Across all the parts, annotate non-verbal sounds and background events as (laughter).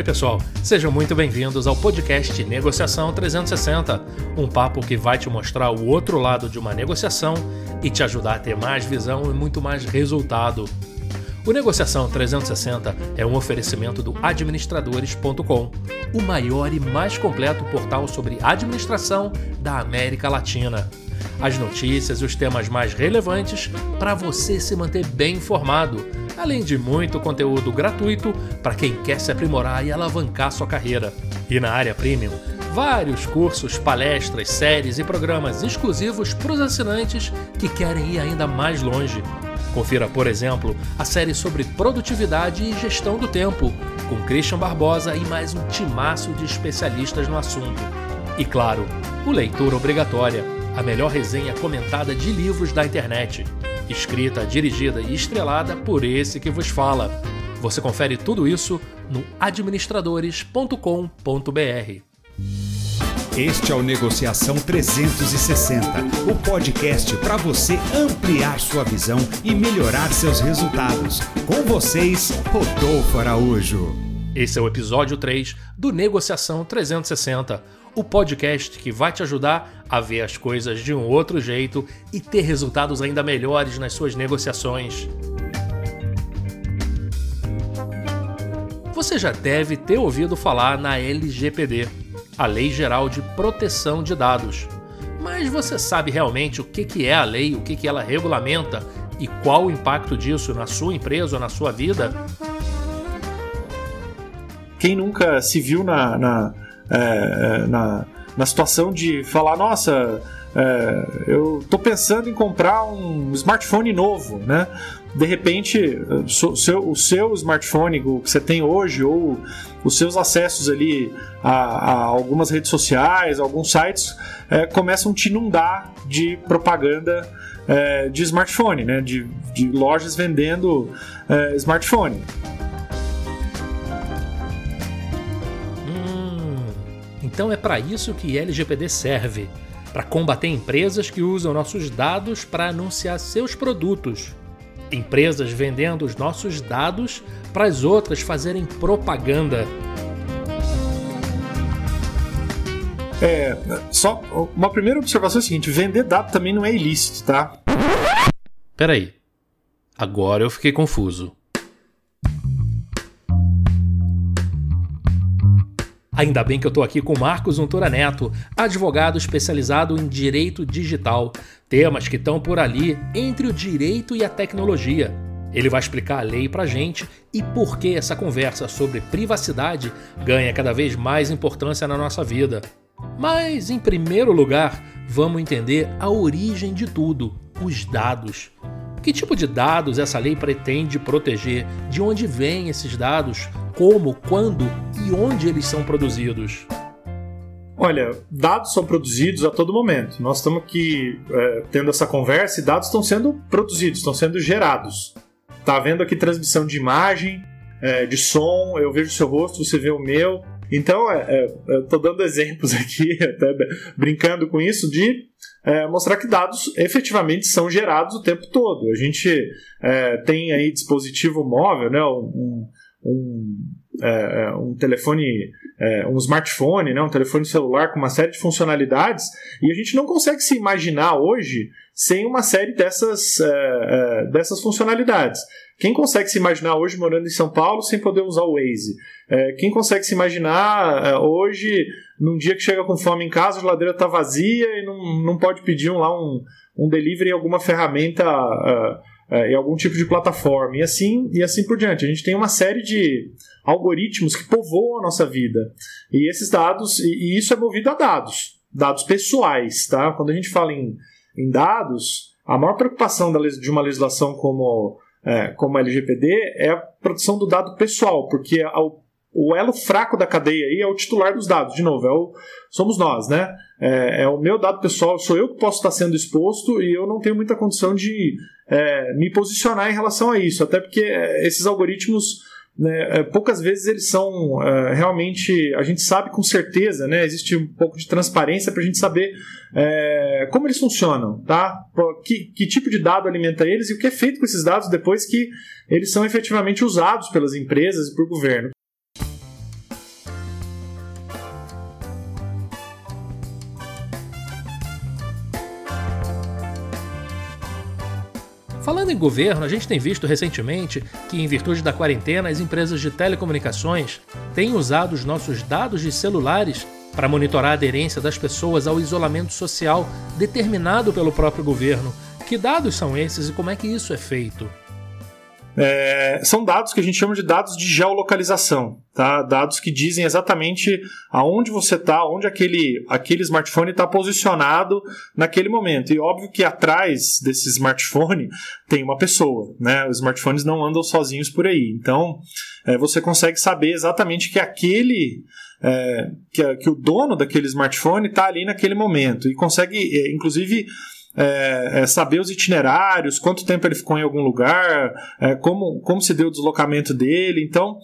Oi, pessoal, sejam muito bem-vindos ao podcast Negociação 360, um papo que vai te mostrar o outro lado de uma negociação e te ajudar a ter mais visão e muito mais resultado. O Negociação 360 é um oferecimento do administradores.com, o maior e mais completo portal sobre administração da América Latina. As notícias e os temas mais relevantes para você se manter bem informado, além de muito conteúdo gratuito para quem quer se aprimorar e alavancar sua carreira. E na área premium, vários cursos, palestras, séries e programas exclusivos para os assinantes que querem ir ainda mais longe. Confira, por exemplo, a série sobre produtividade e gestão do tempo, com Christian Barbosa e mais um timaço de especialistas no assunto. E claro, o Leitura Obrigatória, a melhor resenha comentada de livros da internet. Escrita, dirigida e estrelada por esse que vos fala. Você confere tudo isso no administradores.com.br. Este é o Negociação 360, o podcast para você ampliar sua visão e melhorar seus resultados. Com vocês, Rodolfo Araújo. Esse é o episódio 3 do Negociação 360, o podcast que vai te ajudar a ver as coisas de um outro jeito e ter resultados ainda melhores nas suas negociações. Você já deve ter ouvido falar na LGPD a Lei Geral de Proteção de Dados. Mas você sabe realmente o que é a lei, o que ela regulamenta e qual o impacto disso na sua empresa ou na sua vida? Quem nunca se viu na, na, é, na, na situação de falar, nossa, é, eu estou pensando em comprar um smartphone novo, né? De repente, o seu, o seu smartphone, o que você tem hoje, ou os seus acessos ali a, a algumas redes sociais, alguns sites, é, começam a te inundar de propaganda é, de smartphone, né? de, de lojas vendendo é, smartphone. Então é para isso que LGPD serve para combater empresas que usam nossos dados para anunciar seus produtos. Empresas vendendo os nossos dados para as outras fazerem propaganda. É, só uma primeira observação é a seguinte: vender dado também não é ilícito, tá? Peraí. Agora eu fiquei confuso. Ainda bem que eu tô aqui com Marcos Untura Neto, advogado especializado em direito digital, temas que estão por ali entre o direito e a tecnologia. Ele vai explicar a lei pra gente e por que essa conversa sobre privacidade ganha cada vez mais importância na nossa vida. Mas, em primeiro lugar, vamos entender a origem de tudo: os dados. Que tipo de dados essa lei pretende proteger? De onde vêm esses dados? Como, quando e onde eles são produzidos? Olha, dados são produzidos a todo momento. Nós estamos aqui é, tendo essa conversa e dados estão sendo produzidos, estão sendo gerados. Tá vendo aqui transmissão de imagem, é, de som, eu vejo seu rosto, você vê o meu. Então, é, é, eu estou dando exemplos (laughs) aqui, até brincando com isso, de é, mostrar que dados efetivamente são gerados o tempo todo. A gente é, tem aí dispositivo móvel, né, um, um, é, é, um telefone, é, um smartphone, né, um telefone celular com uma série de funcionalidades, e a gente não consegue se imaginar hoje sem uma série dessas, é, dessas funcionalidades. Quem consegue se imaginar hoje morando em São Paulo sem poder usar o Waze? É, quem consegue se imaginar é, hoje, num dia que chega com fome em casa, a geladeira está vazia e não, não pode pedir um, lá um, um delivery em alguma ferramenta, em algum tipo de plataforma, e assim, e assim por diante. A gente tem uma série de algoritmos que povoam a nossa vida. E esses dados, e, isso é movido a dados, dados pessoais. Tá? Quando a gente fala em, em dados, a maior preocupação de uma legislação como é, como a LGPD é a proteção do dado pessoal, porque o, o elo fraco da cadeia aí é o titular dos dados, de novo, é o, somos nós, né? É, é, o meu dado pessoal, sou eu que posso estar sendo exposto e eu não tenho muita condição de é, me posicionar em relação a isso, até porque é, esses algoritmos né, é, poucas vezes eles são é, realmente. A gente sabe com certeza, né? Existe um pouco de transparência para a gente saber como eles funcionam, tá? Que, que, tipo de dado alimenta eles e o que é feito com esses dados depois que eles são efetivamente usados pelas empresas e por governo. Falando em governo, a gente tem visto recentemente que, em virtude da quarentena, as empresas de telecomunicações têm usado os nossos dados de celulares para monitorar a aderência das pessoas ao isolamento social determinado pelo próprio governo. Que dados são esses e como é que isso é feito? É, são dados que a gente chama de dados de geolocalização, tá? Dados que dizem exatamente aonde você está, onde aquele, aquele smartphone está posicionado naquele momento. E óbvio que atrás desse smartphone tem uma pessoa, né? Os smartphones não andam sozinhos por aí. Então, é, você consegue saber exatamente que aquele é, que, que, o dono daquele smartphone está ali naquele momento e consegue, é, inclusive é, é, saber os itinerários, quanto tempo ele ficou em algum lugar, é, como, como se deu o deslocamento dele. Então,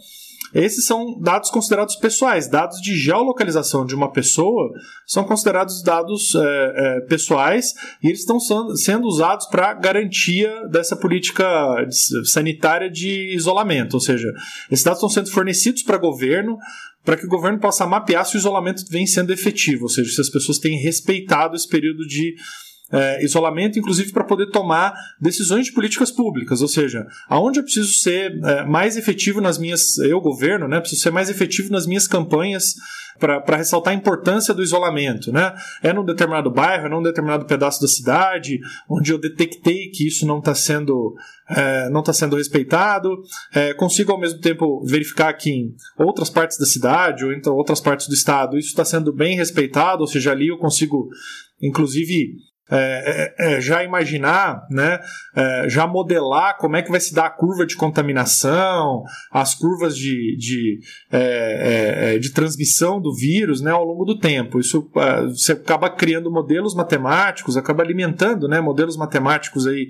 esses são dados considerados pessoais. Dados de geolocalização de uma pessoa são considerados dados é, é, pessoais e eles estão sendo usados para garantia dessa política sanitária de isolamento. Ou seja, esses dados estão sendo fornecidos para o governo para que o governo possa mapear se o isolamento vem sendo efetivo, ou seja, se as pessoas têm respeitado esse período de é, isolamento, inclusive para poder tomar decisões de políticas públicas, ou seja, aonde eu preciso ser é, mais efetivo nas minhas, eu governo, né, preciso ser mais efetivo nas minhas campanhas para ressaltar a importância do isolamento, né? É num determinado bairro, é num determinado pedaço da cidade, onde eu detectei que isso não está sendo é, não está sendo respeitado. É, consigo ao mesmo tempo verificar que em outras partes da cidade ou em outras partes do estado isso está sendo bem respeitado, ou seja, ali eu consigo inclusive é, é, é, já imaginar, né, é, já modelar como é que vai se dar a curva de contaminação, as curvas de, de, é, de transmissão do vírus né, ao longo do tempo. Isso você acaba criando modelos matemáticos, acaba alimentando né, modelos matemáticos aí,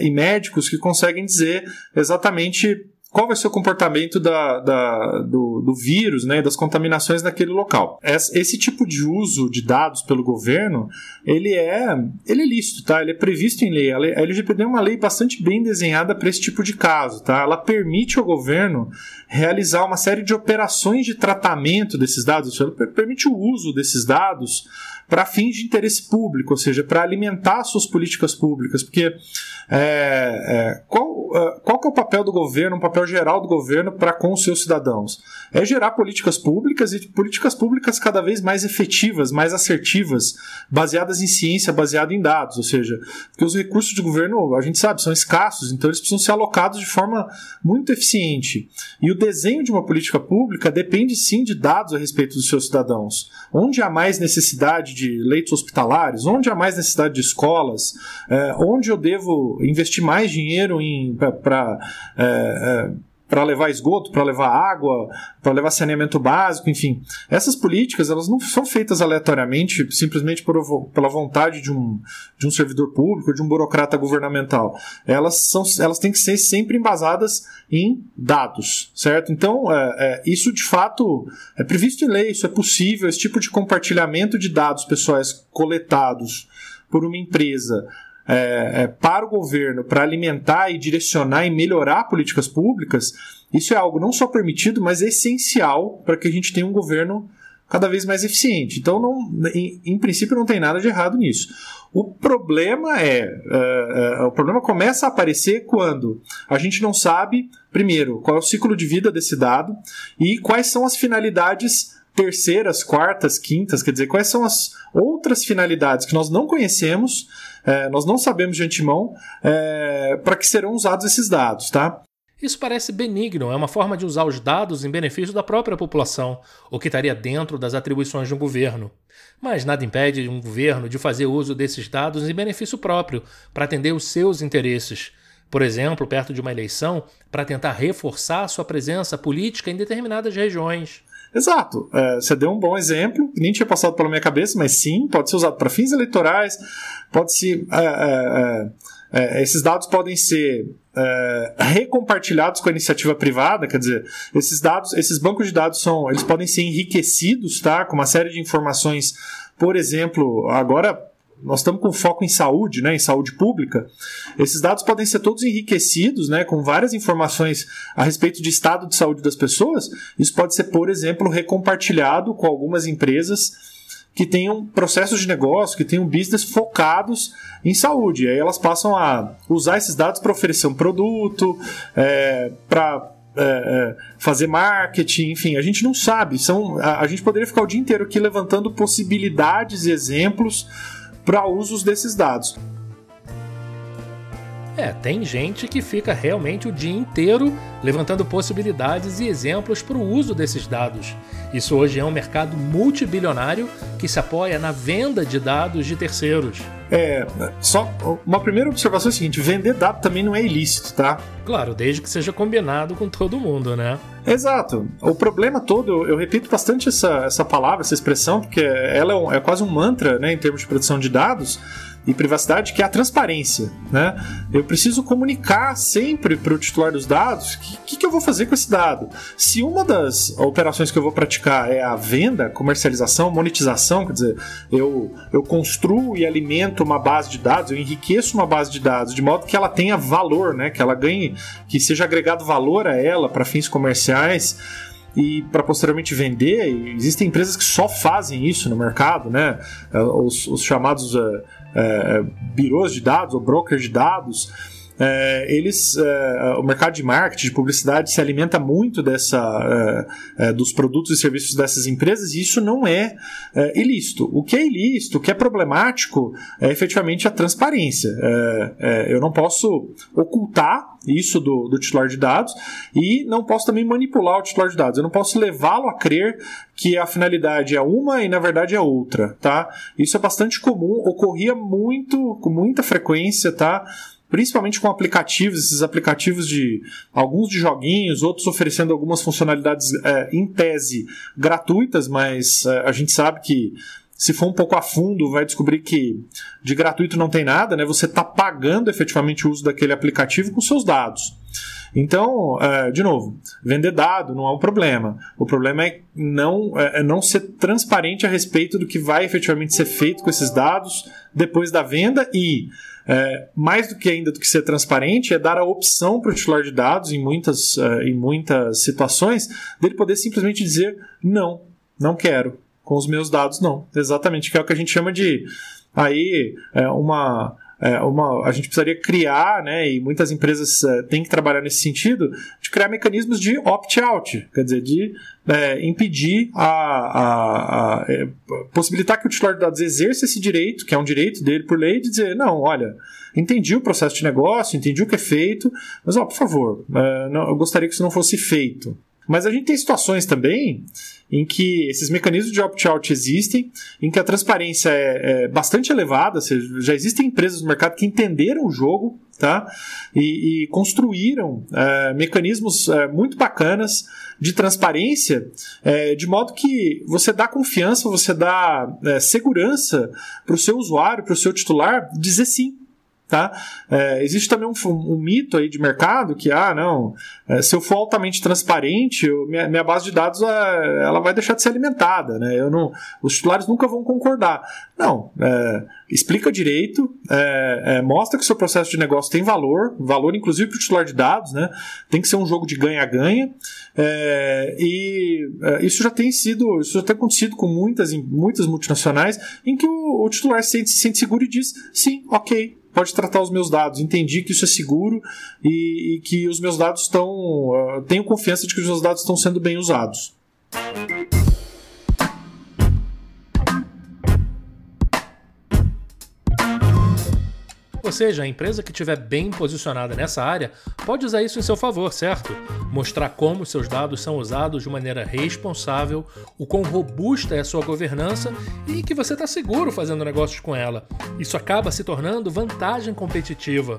e médicos que conseguem dizer exatamente qual vai ser o comportamento da, da, do, do, vírus, né, das contaminações naquele local. Esse tipo de uso de dados pelo governo, ele é, ele é lícito, tá? Ele é previsto em lei. A LGPD é uma lei bastante bem desenhada para esse tipo de caso, tá? Ela permite ao governo realizar uma série de operações de tratamento desses dados, permite o uso desses dados para fins de interesse público, ou seja, para alimentar suas políticas públicas, porque é, é, qual, é, qual que é o papel do governo, um papel geral do governo para com os seus cidadãos? É gerar políticas públicas e políticas públicas cada vez mais efetivas, mais assertivas, baseadas em ciência, baseadas em dados, ou seja, porque os recursos de governo, a gente sabe, são escassos, então eles precisam ser alocados de forma muito eficiente. E o desenho de uma política pública depende sim de dados a respeito dos seus cidadãos. Onde há mais necessidade de leitos hospitalares, onde há mais necessidade de escolas, é, onde eu devo investir mais dinheiro para para levar esgoto, para levar água, para levar saneamento básico, enfim. Essas políticas elas não são feitas aleatoriamente, simplesmente por, pela vontade de um, de um servidor público, de um burocrata governamental. Elas, são, elas têm que ser sempre embasadas em dados, certo? Então, é, é, isso de fato é previsto em lei, isso é possível, esse tipo de compartilhamento de dados pessoais coletados por uma empresa é, é, para o governo para alimentar e direcionar e melhorar políticas públicas, isso é algo não só permitido, mas essencial para que a gente tenha um governo cada vez mais eficiente. Então, não, em, em princípio, não tem nada de errado nisso. O problema é, uh, uh, o problema começa a aparecer quando a gente não sabe, primeiro, qual é o ciclo de vida desse dado e quais são as finalidades terceiras, quartas, quintas, quer dizer, quais são as outras finalidades que nós não conhecemos é, nós não sabemos de antemão é, para que serão usados esses dados, tá? Isso parece benigno, é uma forma de usar os dados em benefício da própria população, o que estaria dentro das atribuições de um governo. Mas nada impede um governo de fazer uso desses dados em benefício próprio, para atender os seus interesses. Por exemplo, perto de uma eleição, para tentar reforçar sua presença política em determinadas regiões. Exato. É, você deu um bom exemplo, que nem tinha passado pela minha cabeça, mas sim, pode ser usado para fins eleitorais, pode ser. É, é, é, é esses dados podem ser é, recompartilhados com a iniciativa privada, quer dizer, esses dados, esses bancos de dados são, eles podem ser enriquecidos, tá, com uma série de informações, por exemplo, agora nós estamos com foco em saúde, né, em saúde pública, esses dados podem ser todos enriquecidos, né, com várias informações a respeito de estado de saúde das pessoas. Isso pode ser, por exemplo, recompartilhado com algumas empresas que tenham processos de negócio, que tenham business focados em saúde. Aí elas passam a usar esses dados para oferecer um produto, é, para é, é, fazer marketing, enfim, a gente não sabe. São, a, a gente poderia ficar o dia inteiro aqui levantando possibilidades e exemplos para usos desses dados. É, tem gente que fica realmente o dia inteiro levantando possibilidades e exemplos para o uso desses dados. Isso hoje é um mercado multibilionário que se apoia na venda de dados de terceiros. É, só uma primeira observação é a seguinte: vender dado também não é ilícito, tá? Claro, desde que seja combinado com todo mundo, né? Exato. O problema todo, eu repito bastante essa, essa palavra, essa expressão, porque ela é, um, é quase um mantra né, em termos de proteção de dados e privacidade, que é a transparência. Né? Eu preciso comunicar sempre para o titular dos dados o que, que, que, eu vou fazer com esse dado. Se uma das operações que eu vou praticar é a venda, comercialização, monetização, quer dizer, eu, eu construo e alimento uma base de dados, eu enriqueço uma base de dados de modo que ela tenha valor, né? que ela ganhe, que seja agregado valor a ela para fins comerciais e para posteriormente vender. Existem empresas que só fazem isso no mercado, né? Os, os chamados uh, é, birôs de dados ou brokers de dados, é, eles, é, o mercado de marketing, de publicidade, se alimenta muito dessa, é, é dos produtos e serviços dessas empresas e isso não é, é, ilícito. O que é ilícito, o que é problemático, é efetivamente a transparência. É, eu não posso ocultar isso do, do titular de dados e não posso também manipular o titular de dados. Eu não posso levá-lo a crer que a finalidade é uma e na verdade é outra, tá? Isso é bastante comum, ocorria muito, com muita frequência, tá? Principalmente com aplicativos, esses aplicativos de alguns de joguinhos, outros oferecendo algumas funcionalidades é, em tese gratuitas, mas é, a gente sabe que se for um pouco a fundo, vai descobrir que de gratuito não tem nada, né? Você está pagando efetivamente o uso daquele aplicativo com seus dados. Então, é, de novo, vender dado não é um problema. O problema é não, é, é não ser transparente a respeito do que vai efetivamente ser feito com esses dados depois da venda e é, mais do que ainda do que ser transparente, é dar a opção para o titular de dados, em muitas, uh, em muitas situações, dele poder simplesmente dizer não, não quero. Com os meus dados, não. Exatamente, que é o que a gente chama de aí é, uma é, uma, a gente precisaria criar, né, e muitas empresas é, têm que trabalhar nesse sentido, criar mecanismos de opt-out, quer dizer, de é, impedir a, a, a é, possibilitar que o titular de dados exerça esse direito, que é um direito dele por lei, de dizer, não, olha, entendi o processo de negócio, entendi o que é feito, mas, ó, por favor, é, não, eu gostaria que isso não fosse feito. Mas a gente tem situações também em que esses mecanismos de opt-out existem, em que a transparência é, é bastante elevada, seja, já existem empresas no mercado que entenderam o jogo tá? e, e construíram é, mecanismos é, muito bacanas de transparência, é, de modo que você dá confiança, você dá é, segurança para o seu usuário, para o seu titular, dizer sim Tá? É, existe também um, um, mito aí de mercado que, ah, não, é, se eu for altamente transparente, eu, minha, minha, base de dados é, ela vai deixar de ser alimentada. Né? Eu não, os titulares nunca vão concordar. Não, é, explica direito, é, é, mostra que o seu processo de negócio tem valor, valor inclusive para o titular de dados, né? tem que ser um jogo de ganha-ganha. e isso já tem sido, isso já tem acontecido com muitas, muitas multinacionais, em que o, o titular se sente, se sente seguro e diz: sim, ok pode tratar os meus dados. Entendi que isso é seguro e, e que os meus dados estão. Uh, tenho confiança de que os meus dados estão sendo bem usados. Ou seja, a empresa que estiver bem posicionada nessa área pode usar isso em seu favor, certo? Mostrar como seus dados são usados de maneira responsável, o quão robusta é a sua governança e que você está seguro fazendo negócios com ela. Isso acaba se tornando vantagem competitiva.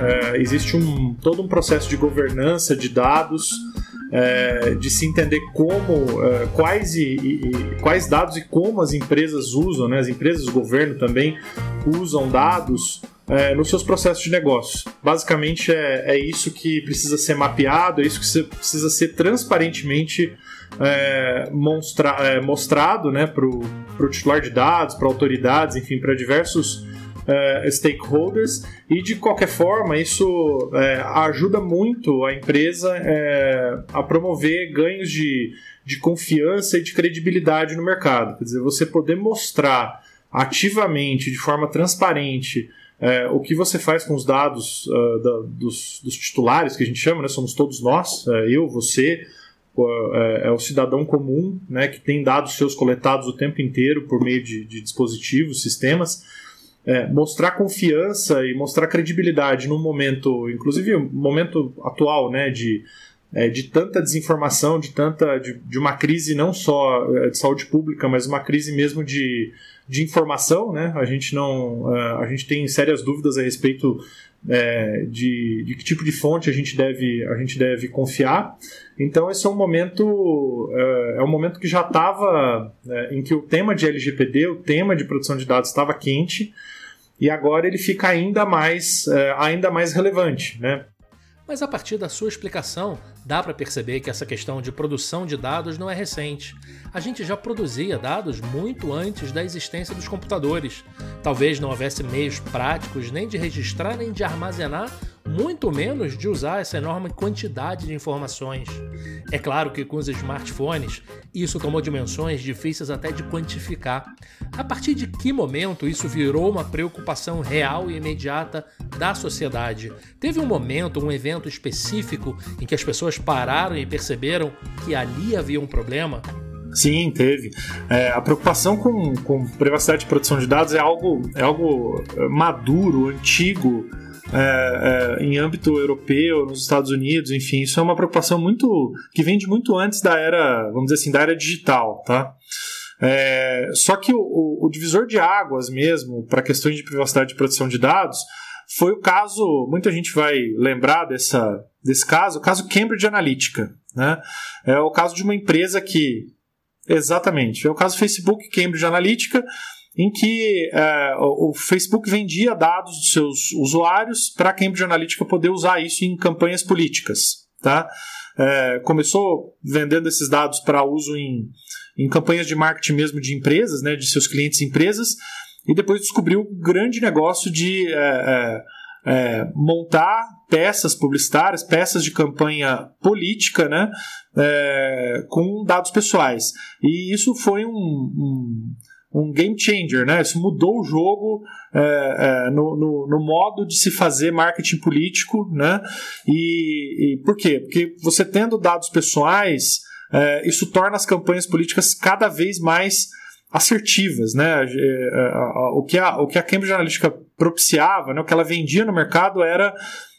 É, existe um, todo um processo de governança de dados é, de se entender como, é, quais, e, e, quais dados e como as empresas usam, né, as empresas, o governo também usam dados é, nos seus processos de negócio. Basicamente é, é isso que precisa ser mapeado, é isso que precisa ser transparentemente é, é, mostrado né, para o titular de dados, para autoridades, enfim, para diversos uh, stakeholders e de qualquer forma isso é, ajuda muito a empresa é, a promover ganhos de, de confiança e de credibilidade no mercado. Quer dizer, você poder mostrar ativamente, de forma transparente, o que você faz com os dados uh, da, dos, dos, titulares, que a gente chama, né? somos todos nós, eu, você, é, é, o cidadão comum, né, que tem dados seus coletados o tempo inteiro por meio de, de dispositivos, sistemas, é, mostrar confiança e mostrar credibilidade num momento, inclusive momento atual, né, de, é, de tanta desinformação, de tanta de, de, uma crise não só é, de saúde pública, mas uma crise mesmo de, de informação, né? A gente não, é, a gente tem sérias dúvidas a respeito é, de, de, que tipo de fonte a gente deve, a gente deve confiar. Então esse é um momento é, é um momento que já estava é, em que o tema de LGPD, o tema de proteção de dados estava quente e agora ele fica ainda mais é, ainda mais relevante, né? Mas a partir da sua explicação, dá para perceber que essa questão de produção de dados não é recente. A gente já produzia dados muito antes da existência dos computadores. Talvez não houvesse meios práticos nem de registrar nem de armazenar muito menos de usar essa enorme quantidade de informações. É claro que com os smartphones isso tomou dimensões difíceis até de quantificar. A partir de que momento isso virou uma preocupação real e imediata da sociedade? Teve um momento, um evento específico em que as pessoas pararam e perceberam que ali havia um problema? Sim, teve. É, a preocupação com, com privacidade e proteção de dados é algo, é algo maduro, antigo é, é, em âmbito europeu, nos Estados Unidos, enfim, isso é uma preocupação muito que vem de muito antes da era, vamos dizer assim, da era digital, tá? É, só que o, o, o, divisor de águas mesmo para questões de privacidade e proteção de dados foi o caso, muita gente vai lembrar dessa, desse caso, o caso Cambridge Analytica, né? É o caso de uma empresa que exatamente, é o caso Facebook Cambridge Analytica em que é, o Facebook vendia dados dos seus usuários para a Cambridge Analytica poder usar isso em campanhas políticas. Tá? É, começou vendendo esses dados para uso em, em campanhas de marketing mesmo de empresas, né, de seus clientes empresas, e depois descobriu o grande negócio de é, é, é montar peças publicitárias, peças de campanha política, né, é, com dados pessoais. E isso foi um, um um game changer, né? Isso mudou o jogo é, é, no, no, no, modo de se fazer marketing político, né? E, e por quê? Porque você tendo dados pessoais, é, isso torna as campanhas políticas cada vez mais assertivas, né? É, o que a, o que a Cambridge Analytica propiciava, né? o que ela vendia no mercado era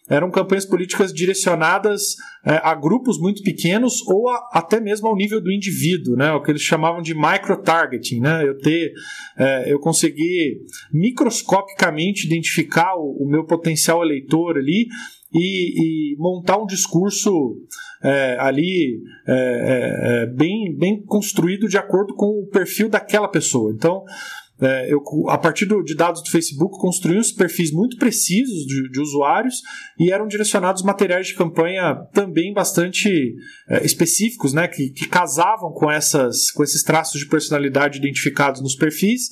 eram campanhas políticas direcionadas é, a grupos muito pequenos ou a, até mesmo ao nível do indivíduo, né? O que eles chamavam de micro-targeting, né? Eu ter, é, eu conseguir microscopicamente identificar o, o meu potencial eleitor ali e, e, montar um discurso é, ali é, é, é, bem, bem construído de acordo com o perfil daquela pessoa. Então, é, eu, a partir do, de dados do Facebook, construí uns perfis muito precisos de, de, usuários e eram direcionados materiais de campanha também bastante é, específicos, né, que, que casavam com, essas, com esses traços de personalidade identificados nos perfis.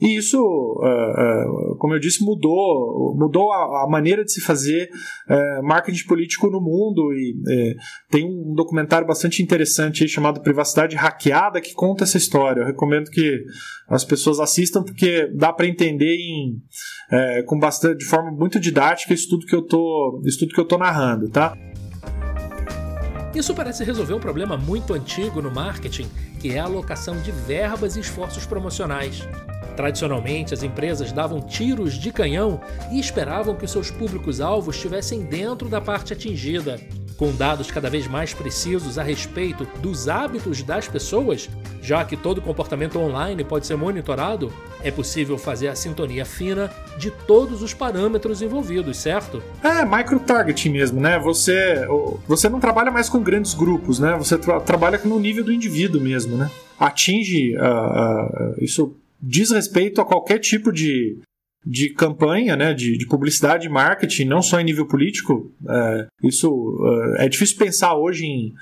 E isso, uh, uh, como eu disse, mudou, mudou a, maneira de se fazer uh, marketing político no mundo. E tem um documentário bastante interessante chamado Privacidade Hackeada que conta essa história. Eu recomendo que as pessoas assistam porque dá para entender em, com bastante, de forma muito didática isso tudo que eu tudo que eu narrando, tá? Isso parece resolver um problema muito antigo no marketing, que é a alocação de verbas e esforços promocionais. Tradicionalmente, as empresas davam tiros de canhão e esperavam que seus públicos-alvos estivessem dentro da parte atingida. Com dados cada vez mais precisos a respeito dos hábitos das pessoas, já que todo comportamento online pode ser monitorado, é possível fazer a sintonia fina de todos os parâmetros envolvidos, certo? É, micro-targeting mesmo, né? Você, você não trabalha mais com grandes grupos, né? Você tra trabalha no nível do indivíduo mesmo, né? Atinge uh, uh, isso diz respeito a qualquer tipo de, de campanha, né, de, de publicidade marketing, não só em nível político. É, isso é, é difícil pensar hoje em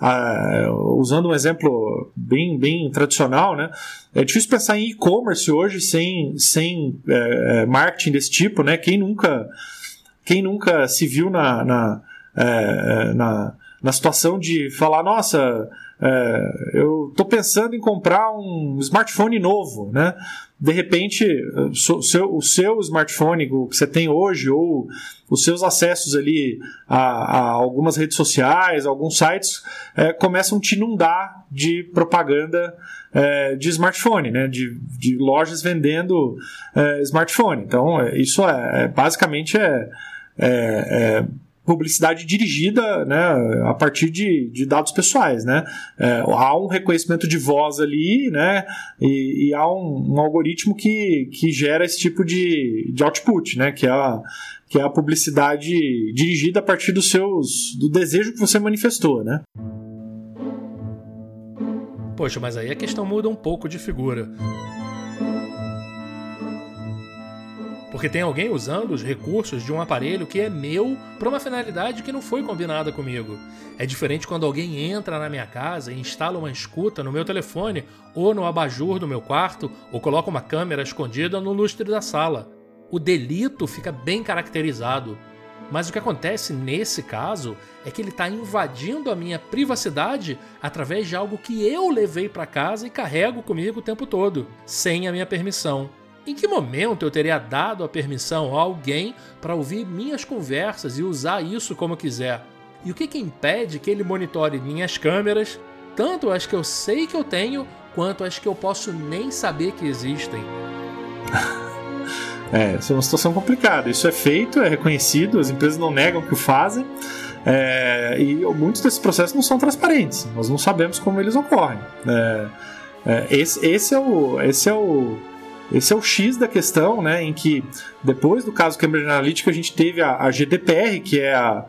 uh, usando um exemplo bem, bem tradicional, né? É difícil pensar em e-commerce hoje sem, sem é, marketing desse tipo, né? Quem nunca, quem nunca se viu na, na, é, na, na situação de falar, nossa, é, eu estou pensando em comprar um smartphone novo, né? De repente, o seu, o seu smartphone que você tem hoje ou os seus acessos ali a, a algumas redes sociais, alguns sites é, começam a te inundar de propaganda é, de smartphone, né? De, de lojas vendendo é, smartphone. Então, é, isso é, é basicamente é, é publicidade dirigida né, a partir de, de dados pessoais. Né? É, há um reconhecimento de voz ali né, e, e há um, um, algoritmo que, que gera esse tipo de, de output, né, que, é a, que é a publicidade dirigida a partir dos seus, do desejo que você manifestou. Né? Poxa, mas aí a questão muda um pouco de figura. Porque tem alguém usando os recursos de um aparelho que é meu para uma finalidade que não foi combinada comigo. É diferente quando alguém entra na minha casa e instala uma escuta no meu telefone ou no abajur do meu quarto ou coloca uma câmera escondida no lustre da sala. O delito fica bem caracterizado. Mas o que acontece nesse caso é que ele está invadindo a minha privacidade através de algo que eu levei para casa e carrego comigo o tempo todo, sem a minha permissão. Em que momento eu teria dado a permissão a alguém para ouvir minhas conversas e usar isso como quiser? E o que, que impede que ele monitore minhas câmeras, tanto as que eu sei que eu tenho, quanto as que eu posso nem saber que existem? (laughs) É, essa é uma situação complicada. Isso é feito, é reconhecido, as empresas não negam que o fazem. É, e muitos desses processos não são transparentes, nós não sabemos como eles ocorrem. É, é, esse, esse, é o, esse é o, esse é o X da questão, né, em que depois do caso Cambridge Analytica a gente teve a, a GDPR, que é a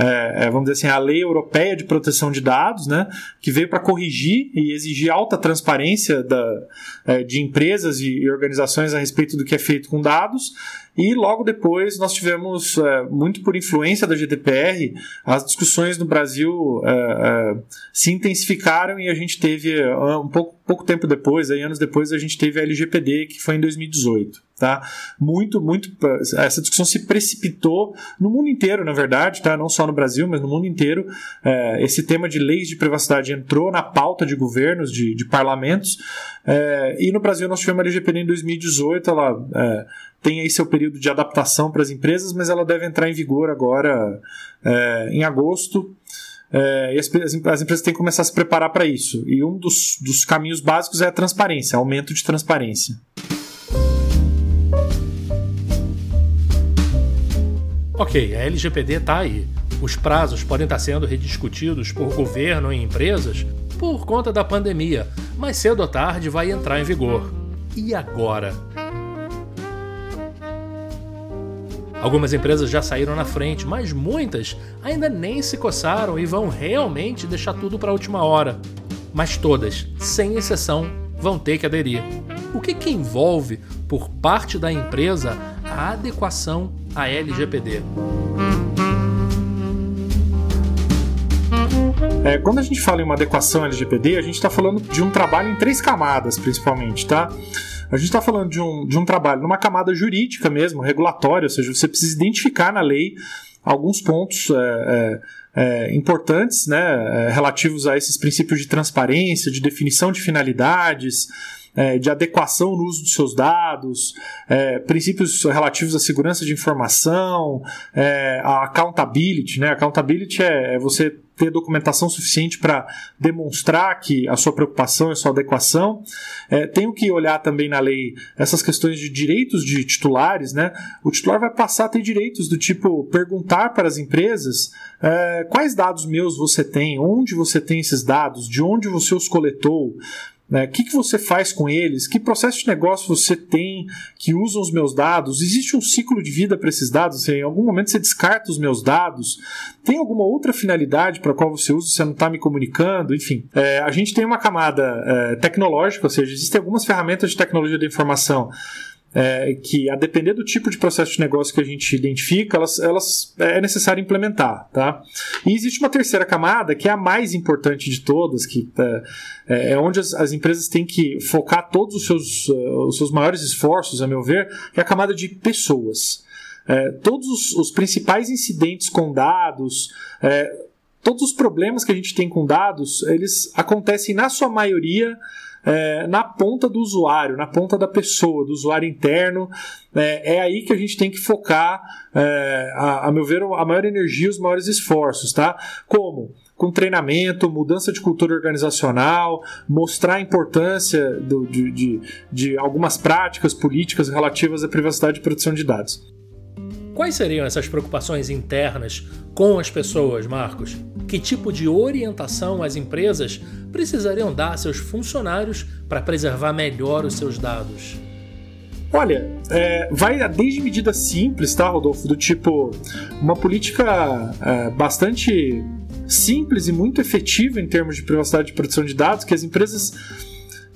é, é, vamos dizer assim, a lei europeia de proteção de dados, né, que veio para corrigir e exigir alta transparência da, é, de empresas e, e, organizações a respeito do que é feito com dados. E logo depois nós tivemos, é, muito por influência da GDPR, as discussões no Brasil é, é, se intensificaram e a gente teve, um pouco, pouco tempo depois, aí, anos depois, a gente teve a LGPD, que foi em 2018. Tá? Muito, muito. Essa discussão se precipitou no mundo inteiro, na verdade, tá? não só no Brasil, mas no mundo inteiro. É, esse tema de leis de privacidade entrou na pauta de governos, de, de parlamentos, é, e no Brasil nós tivemos a LGPD em 2018, ela é, tem aí seu período de adaptação para as empresas, mas ela deve entrar em vigor agora é, em agosto. É, e as, as, empresas têm que começar a se preparar para isso. E um dos, dos caminhos básicos é a transparência, aumento de transparência. Ok, a LGPD está aí. Os prazos podem estar sendo rediscutidos por governo e empresas por conta da pandemia, mas cedo ou tarde vai entrar em vigor. E agora? Algumas empresas já saíram na frente, mas muitas ainda nem se coçaram e vão realmente deixar tudo para a última hora. Mas todas, sem exceção, vão ter que aderir. O que, que envolve, por parte da empresa, a adequação à LGPD. É, quando a gente fala em uma adequação LGPD, a gente está falando de um trabalho em três camadas, principalmente, tá? A gente está falando de um, de um trabalho numa camada jurídica mesmo, regulatória, ou seja, você precisa identificar na lei alguns pontos é, é, é importantes né, é, relativos a esses princípios de transparência, de definição de finalidades, é, de adequação no uso dos seus dados, é, princípios relativos à segurança de informação, é, a accountability. Né? Accountability é, é você ter documentação suficiente para demonstrar que a sua preocupação a sua adequação. É, tenho que olhar também na lei essas questões de direitos de titulares. Né? O titular vai passar a ter direitos do tipo perguntar para as empresas é, quais dados meus você tem, onde você tem esses dados, de onde você os coletou. Né? O que, que você faz com eles? Que processo de negócio você tem que usa os meus dados? Existe um ciclo de vida para esses dados? Em algum momento você descarta os meus dados? Tem alguma outra finalidade para a qual você usa? Você não está me comunicando? Enfim, é, a gente tem uma camada é, tecnológica, ou seja, existem algumas ferramentas de tecnologia da informação é, que, a depender do tipo de processo de negócio que a gente identifica, elas, elas é necessário implementar. Tá? E existe uma terceira camada, que é a mais importante de todas, que é, é onde as, as, empresas têm que focar todos os seus, uh, os seus maiores esforços, a meu ver, que é a camada de pessoas. É, todos os, os, principais incidentes com dados, é, todos os problemas que a gente tem com dados, eles acontecem na sua maioria é, na ponta do usuário, na ponta da pessoa, do usuário interno. É, é aí que a gente tem que focar, é, a, a, meu ver, a maior energia, os maiores esforços, tá? Como? Com treinamento, mudança de cultura organizacional, mostrar a importância do, de, de, de algumas práticas políticas relativas à privacidade e proteção de dados. Quais seriam essas preocupações internas com as pessoas, Marcos? Que tipo de orientação as empresas precisariam dar a seus funcionários para preservar melhor os seus dados? Olha, é, vai desde medidas simples, tá, Rodolfo? Do tipo, uma política é, bastante simples e muito efetiva em termos de privacidade e proteção de dados, que as empresas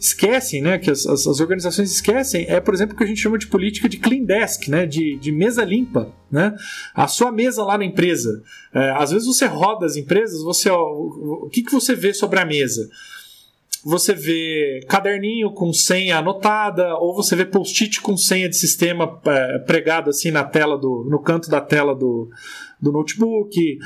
esquecem, né, que as, as, as, organizações esquecem, é, por exemplo, o que a gente chama de política de clean desk, né, de, de mesa limpa. Né? A sua mesa lá na empresa. É, às vezes você roda as empresas, você, ó, o, o que, que você vê sobre a mesa? Você vê caderninho com senha anotada, ou você vê post-it com senha de sistema é, pregado assim na tela do, no canto da tela do, do notebook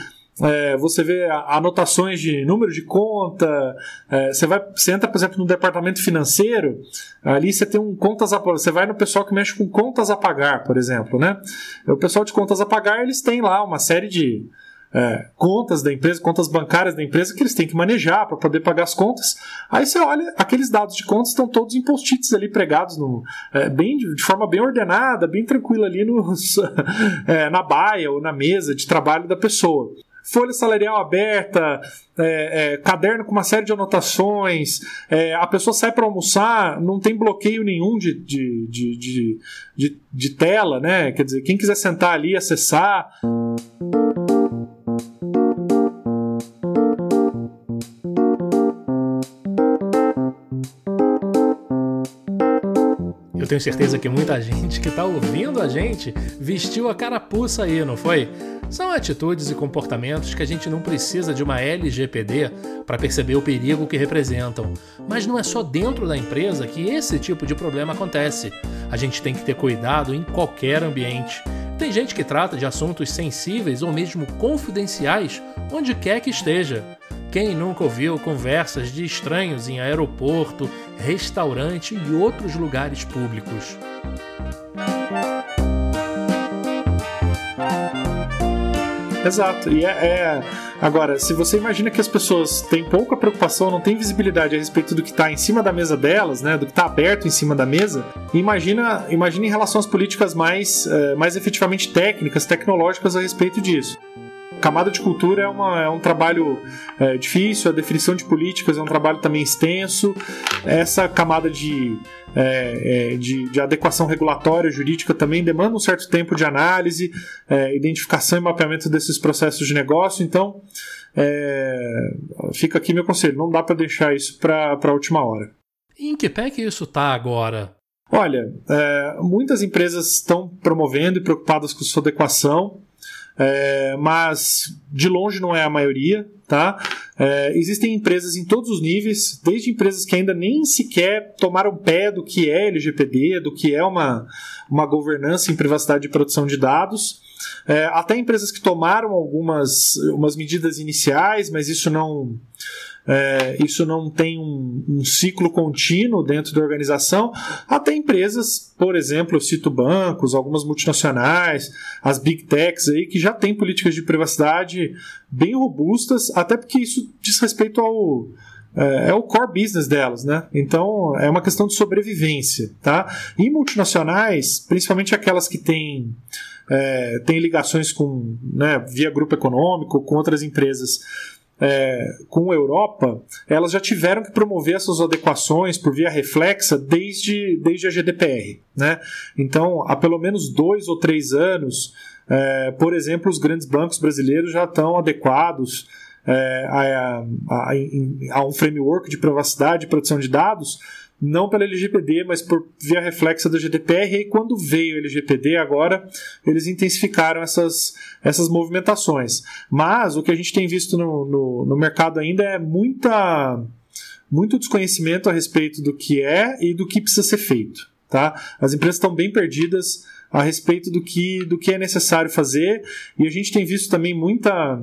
é, você vê anotações de número de conta, é, você, vai, você entra, por exemplo, no departamento financeiro, ali você tem um contas a você vai no pessoal que mexe com contas a pagar, por exemplo, né? O pessoal de contas a pagar, eles têm lá uma série de é, contas da empresa, contas bancárias da empresa que eles têm que manejar para poder pagar as contas. Aí você olha, aqueles dados de contas estão todos em post-its ali pregados no, é, bem, de forma bem ordenada, bem tranquila ali no, (laughs) é, na baia ou na mesa de trabalho da pessoa folha salarial aberta, é, é, caderno com uma série de anotações, é, a pessoa sai para almoçar, não tem bloqueio nenhum de, de, de, de, de, de tela, né? Quer dizer, quem quiser sentar ali e acessar. Eu tenho certeza que muita gente que está ouvindo a gente vestiu a carapuça aí, não foi? São atitudes e comportamentos que a gente não precisa de uma LGPD para perceber o perigo que representam. Mas não é só dentro da empresa que esse tipo de problema acontece. A gente tem que ter cuidado em qualquer ambiente. Tem gente que trata de assuntos sensíveis ou mesmo confidenciais onde quer que esteja. Quem nunca ouviu conversas de estranhos em aeroporto, restaurante e outros lugares públicos? Exato. E é, é, Agora, se você imagina que as pessoas têm pouca preocupação, não têm visibilidade a respeito do que está em cima da mesa delas, né, do que está aberto em cima da mesa, imagina, imagina em relação às políticas mais, é, mais efetivamente técnicas, tecnológicas a respeito disso camada de cultura é, uma, é um trabalho é, difícil, a definição de políticas é um trabalho também extenso. Essa camada de, é, é, de, de, adequação regulatória jurídica também demanda um certo tempo de análise, é, identificação e mapeamento desses processos de negócio. Então, é, fica aqui meu conselho: não dá para deixar isso para a última hora. Em que pé que isso está agora? Olha, muitas empresas estão promovendo e preocupadas com sua adequação é, mas de longe não é a maioria, tá? É, existem empresas em todos os níveis, desde empresas que ainda nem sequer tomaram pé do que é LGPD, do que é uma, uma governança em privacidade e proteção de dados, é, até empresas que tomaram algumas umas medidas iniciais, mas isso não é, isso não tem um, um, ciclo contínuo dentro da organização, até empresas, por exemplo, eu cito bancos, algumas multinacionais, as big techs aí, que já têm políticas de privacidade bem robustas, até porque isso diz respeito ao, é, é o core business delas, né? Então é uma questão de sobrevivência, tá? E multinacionais, principalmente aquelas que têm é, têm ligações com né, via grupo econômico, com outras empresas é, com a Europa, elas já tiveram que promover essas adequações por via reflexa desde, desde a GDPR. Né? Então, há pelo menos dois ou três anos, é, por exemplo, os grandes bancos brasileiros já estão adequados é, a, a, a, um framework de privacidade e proteção de dados, não pela LGPD, mas por via reflexa do GDPR. E quando veio o LGPD, agora eles intensificaram essas, essas movimentações. Mas o que a gente tem visto no, no, no mercado ainda é muita, muito desconhecimento a respeito do que é e do que precisa ser feito. Tá? As empresas estão bem perdidas a respeito do que, do que é necessário fazer e a gente tem visto também muita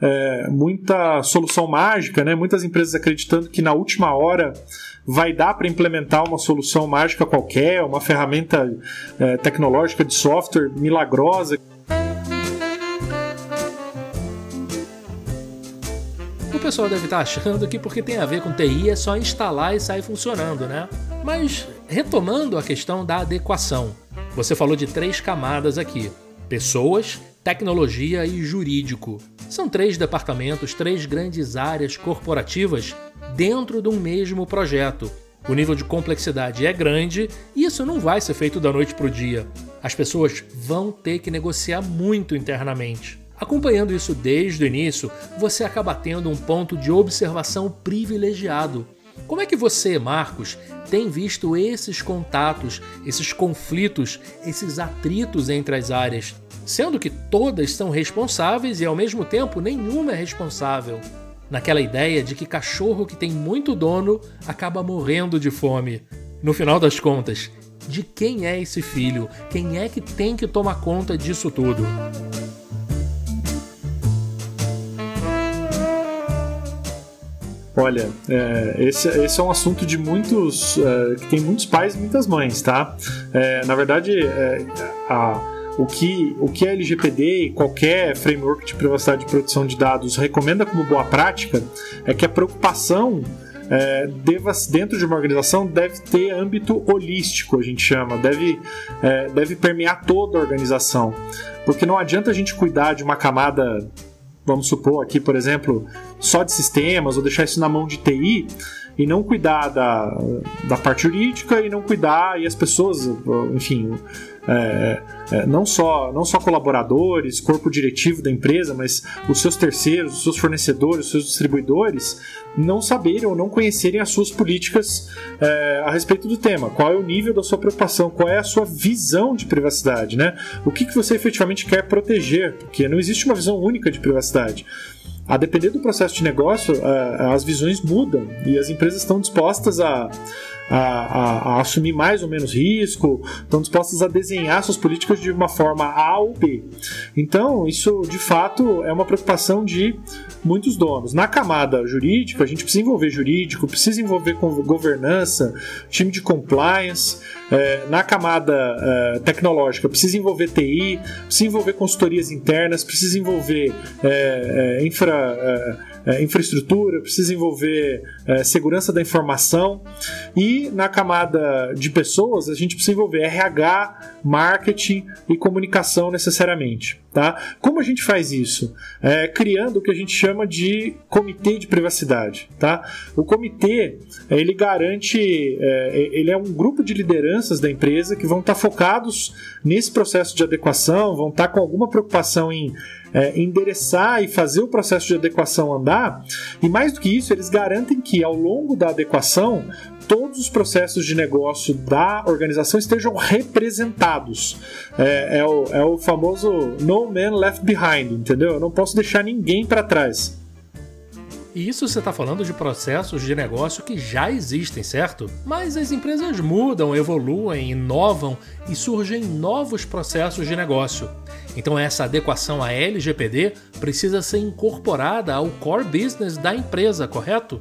é, muita solução mágica, né? muitas empresas acreditando que na última hora vai dar para implementar uma solução mágica qualquer, uma ferramenta é, tecnológica de software milagrosa. O pessoal deve estar achando que porque tem a ver com TI é só instalar e sair funcionando, né? Mas retomando a questão da adequação, você falou de três camadas aqui: pessoas, tecnologia e jurídico. São três departamentos, três grandes áreas corporativas dentro de um mesmo projeto. O nível de complexidade é grande e isso não vai ser feito da noite para o dia. As pessoas vão ter que negociar muito internamente. Acompanhando isso desde o início, você acaba tendo um ponto de observação privilegiado. Como é que você, Marcos, tem visto esses contatos, esses conflitos, esses atritos entre as áreas? Sendo que todas são responsáveis e ao mesmo tempo nenhuma é responsável. Naquela ideia de que cachorro que tem muito dono acaba morrendo de fome. No final das contas, de quem é esse filho? Quem é que tem que tomar conta disso tudo? Olha, é, esse, esse, é um assunto de muitos. É, que tem muitos pais e muitas mães, tá? É, na verdade, é, a o que, o que a LGPD e qualquer framework de privacidade e proteção de dados recomenda como boa prática é que a preocupação é, deva, dentro de uma organização deve ter âmbito holístico, a gente chama, deve, é, deve permear toda a organização. Porque não adianta a gente cuidar de uma camada, vamos supor aqui, por exemplo, só de sistemas ou deixar isso na mão de TI e não cuidar da, da parte jurídica e não cuidar, e as pessoas, enfim, é, é, não, só, não só colaboradores, corpo diretivo da empresa, mas os seus terceiros, os seus fornecedores, os seus distribuidores, não saberem ou não conhecerem as suas políticas é, a respeito do tema. Qual é o nível da sua preocupação? Qual é a sua visão de privacidade? Né? O que, que você efetivamente quer proteger? Porque não existe uma visão única de privacidade. A depender do processo de negócio, é, as visões mudam e as empresas estão dispostas a a, a, a, assumir mais ou menos risco, estão dispostas a desenhar suas políticas de uma forma A ou B. Então, isso de fato é uma preocupação de muitos donos. Na camada jurídica, a gente precisa envolver jurídico, precisa envolver governança, time de compliance. É, na camada é, tecnológica, precisa envolver TI, precisa envolver consultorias internas, precisa envolver é, é infra é, infraestrutura, precisa envolver é, segurança da informação. E na camada de pessoas a gente precisa envolver RH, marketing e comunicação necessariamente. Tá? Como a gente faz isso? É, criando o que a gente chama de comitê de privacidade. Tá? O comitê ele garante, é, ele é um grupo de lideranças da empresa que vão estar focados nesse processo de adequação, vão estar com alguma preocupação em é, endereçar e fazer o processo de adequação andar. E mais do que isso, eles garantem que ao longo da adequação todos os processos de negócio da organização estejam representados. É, é, o, é o famoso no man left behind, entendeu? Eu não posso deixar ninguém para trás. E isso você está falando de processos de negócio que já existem, certo? Mas as empresas mudam, evoluem, inovam e surgem novos processos de negócio. Então essa adequação à LGPD precisa ser incorporada ao core business da empresa, correto?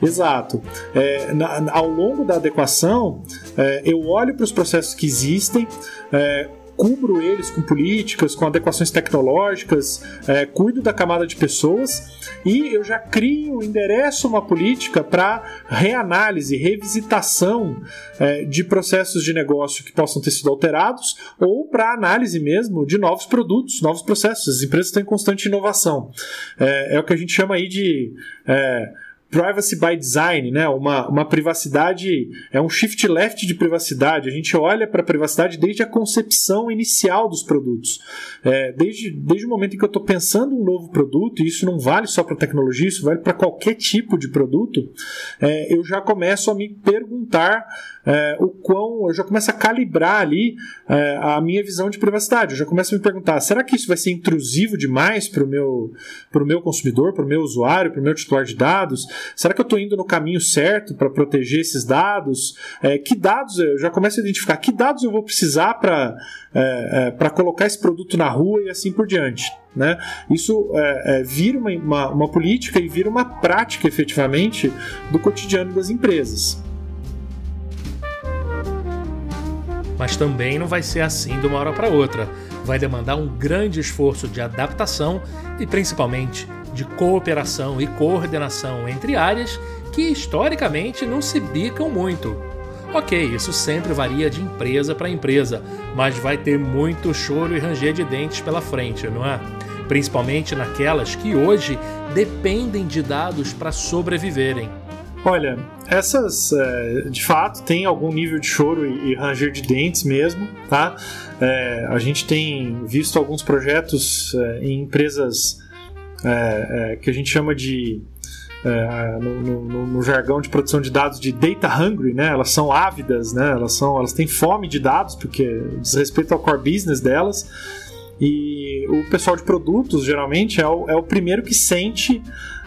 Exato. É, na, ao longo da adequação, é, eu olho para os processos que existem, é, cubro eles com políticas, com adequações tecnológicas, é, cuido da camada de pessoas e eu já crio, endereço uma política para reanálise, revisitação é, de processos de negócio que possam ter sido alterados ou para análise mesmo de novos produtos, novos processos. As empresas estão em constante inovação. É, é o que a gente chama aí de é, privacy by design, né? Uma, uma privacidade, é um shift left de privacidade. A gente olha para a privacidade desde a concepção inicial dos produtos. É, desde, desde o momento em que eu estou pensando um novo produto, e isso não vale só para tecnologia, isso vale para qualquer tipo de produto, é, eu já começo a me perguntar é, o quão. Eu já começo a calibrar ali é, a minha visão de privacidade. Eu já começo a me perguntar: será que isso vai ser intrusivo demais para o meu, meu consumidor, para o meu usuário, para o meu titular de dados? Será que eu estou indo no caminho certo para proteger esses dados? É, que dados eu já começo a identificar? Que dados eu vou precisar para é, é, colocar esse produto na rua e assim por diante? Né? Isso é, é, vira uma, uma, uma política e vira uma prática efetivamente do cotidiano das empresas. Mas também não vai ser assim de uma hora para outra. Vai demandar um grande esforço de adaptação e principalmente de cooperação e coordenação entre áreas que historicamente não se bicam muito. Ok, isso sempre varia de empresa para empresa, mas vai ter muito choro e ranger de dentes pela frente, não é? Principalmente naquelas que hoje dependem de dados para sobreviverem. Olha, essas é, de fato tem algum nível de choro e, ranger de dentes mesmo, tá? É, a gente tem visto alguns projetos é, em empresas é, é, que a gente chama de é, no, no, no, jargão de produção de dados de data hungry, né? Elas são ávidas, né? Elas são, elas têm fome de dados porque diz respeito ao core business delas. E o pessoal de produtos geralmente é o, é o primeiro que sente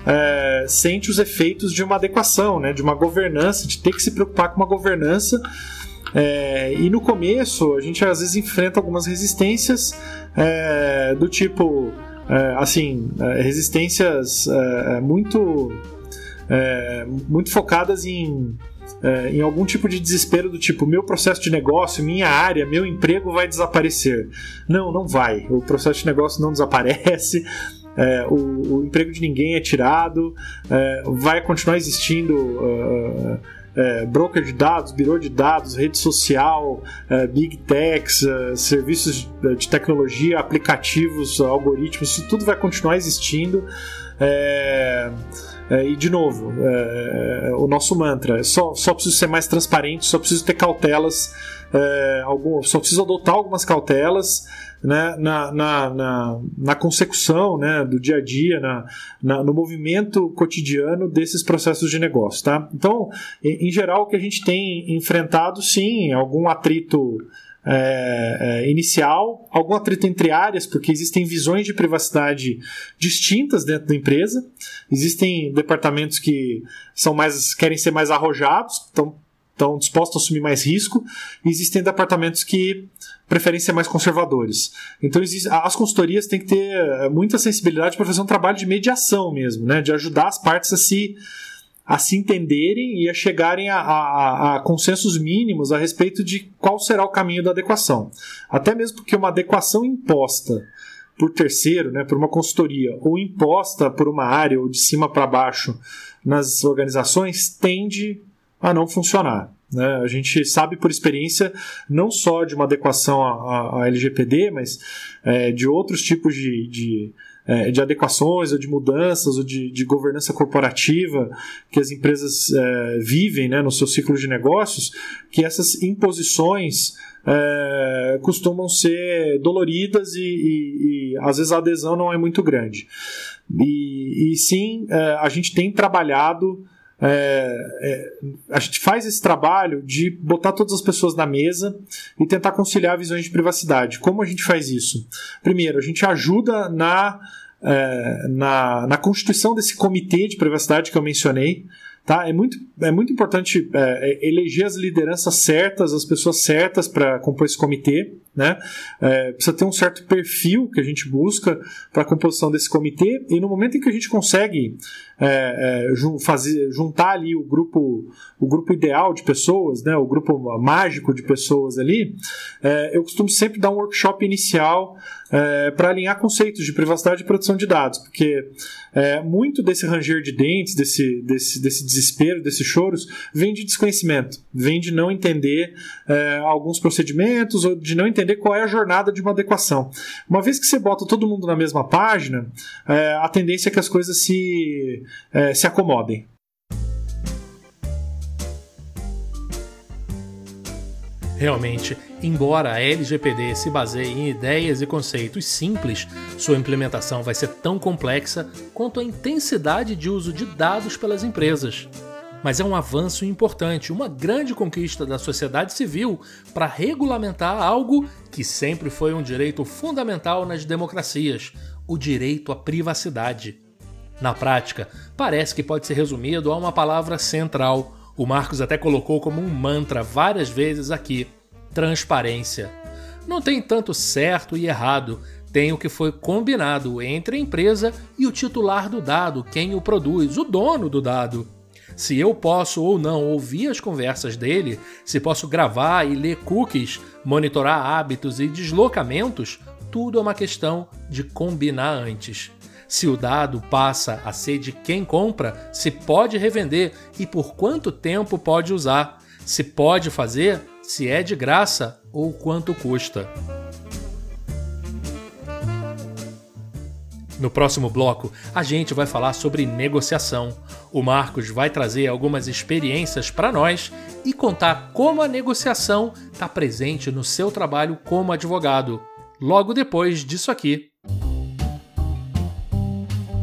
é, sente os efeitos de uma adequação, né, de uma governança, de ter que se preocupar com uma governança. É, e no começo a gente às vezes enfrenta algumas resistências é, do tipo, é, assim, é, resistências é, muito, muito focadas em é, em algum tipo de desespero do tipo, meu processo de negócio, minha área, meu emprego vai desaparecer. Não, não vai. O processo de negócio não desaparece é, o, o, emprego de ninguém é tirado, é, vai continuar existindo. Uh, é, broker de dados, birô de dados, rede social, é, big techs, é, serviços de, de, tecnologia, aplicativos, algoritmos, isso tudo vai continuar existindo. É, é, e de novo, é, o nosso mantra: só, só preciso ser mais transparente, só preciso ter cautelas, algum, só preciso adotar algumas cautelas né, na, na, na, na, consecução né, do dia a dia, na, na, no movimento cotidiano desses processos de negócio. Tá? Então, em, geral, o que a gente tem enfrentado, sim, algum atrito é, é, inicial, algum atrito entre áreas, porque existem visões de privacidade distintas dentro da empresa. Existem departamentos que são mais querem ser mais arrojados, estão, estão dispostos a assumir mais risco. E existem departamentos que preferem ser mais conservadores. Então as consultorias têm que ter eh, muita sensibilidade para fazer um trabalho de mediação mesmo, né? de ajudar as partes a se, a se entenderem e a chegarem a, a, a consensos mínimos a respeito de qual será o caminho da adequação. Até mesmo porque uma adequação imposta por terceiro, né, por uma consultoria, ou imposta por uma área ou de cima para baixo nas organizações, tende a não funcionar. Né? A gente sabe por experiência não só de uma adequação à, LGPD, mas é, de outros tipos de, de, é, de, adequações ou de mudanças ou de, de governança corporativa que as empresas é, vivem né, no seu ciclo de negócios, que essas imposições é, costumam ser doloridas e, e, e, às vezes a adesão não é muito grande. E, e sim, é, a gente tem trabalhado é, é, a gente faz esse trabalho de botar todas as pessoas na mesa e tentar conciliar visões de privacidade. Como a gente faz isso? Primeiro, a gente ajuda na, é, na, na constituição desse comitê de privacidade que eu mencionei. Tá? É, muito, é muito importante é, é eleger as lideranças certas, as pessoas certas para compor esse comitê. Né? É, precisa ter um certo perfil que a gente busca para a composição desse comitê, e no momento em que a gente consegue é, é, fazer, juntar ali o grupo, o grupo ideal de pessoas, né, o grupo mágico de pessoas ali, é, eu costumo sempre dar um workshop inicial é, para alinhar conceitos de privacidade e proteção de dados, porque é, muito desse ranger de dentes, desse, desse, desse desespero, desses choros, vem de desconhecimento, vem de não entender alguns procedimentos ou de não entender entender qual é a jornada de uma adequação. Uma vez que você bota todo mundo na mesma página, é, a tendência é que as coisas se, é, se acomodem. Realmente, embora a LGPD se baseie em ideias e conceitos simples, sua implementação vai ser tão complexa quanto a intensidade de uso de dados pelas empresas. Mas é um avanço importante, uma grande conquista da sociedade civil para regulamentar algo que sempre foi um direito fundamental nas democracias: o direito à privacidade. Na prática, parece que pode ser resumido a uma palavra central o Marcos até colocou como um mantra várias vezes aqui: transparência. Não tem tanto certo e errado, tem o que foi combinado entre a empresa e o titular do dado, quem o produz, o dono do dado. Se eu posso ou não ouvir as conversas dele, se posso gravar e ler cookies, monitorar hábitos e deslocamentos, tudo é uma questão de combinar antes se o dado passa a ser de quem compra, se pode revender e por quanto tempo pode usar, se pode fazer, se é de graça ou quanto custa. No próximo bloco, a gente vai falar sobre negociação. O Marcos vai trazer algumas experiências para nós e contar como a negociação está presente no seu trabalho como advogado. Logo depois disso aqui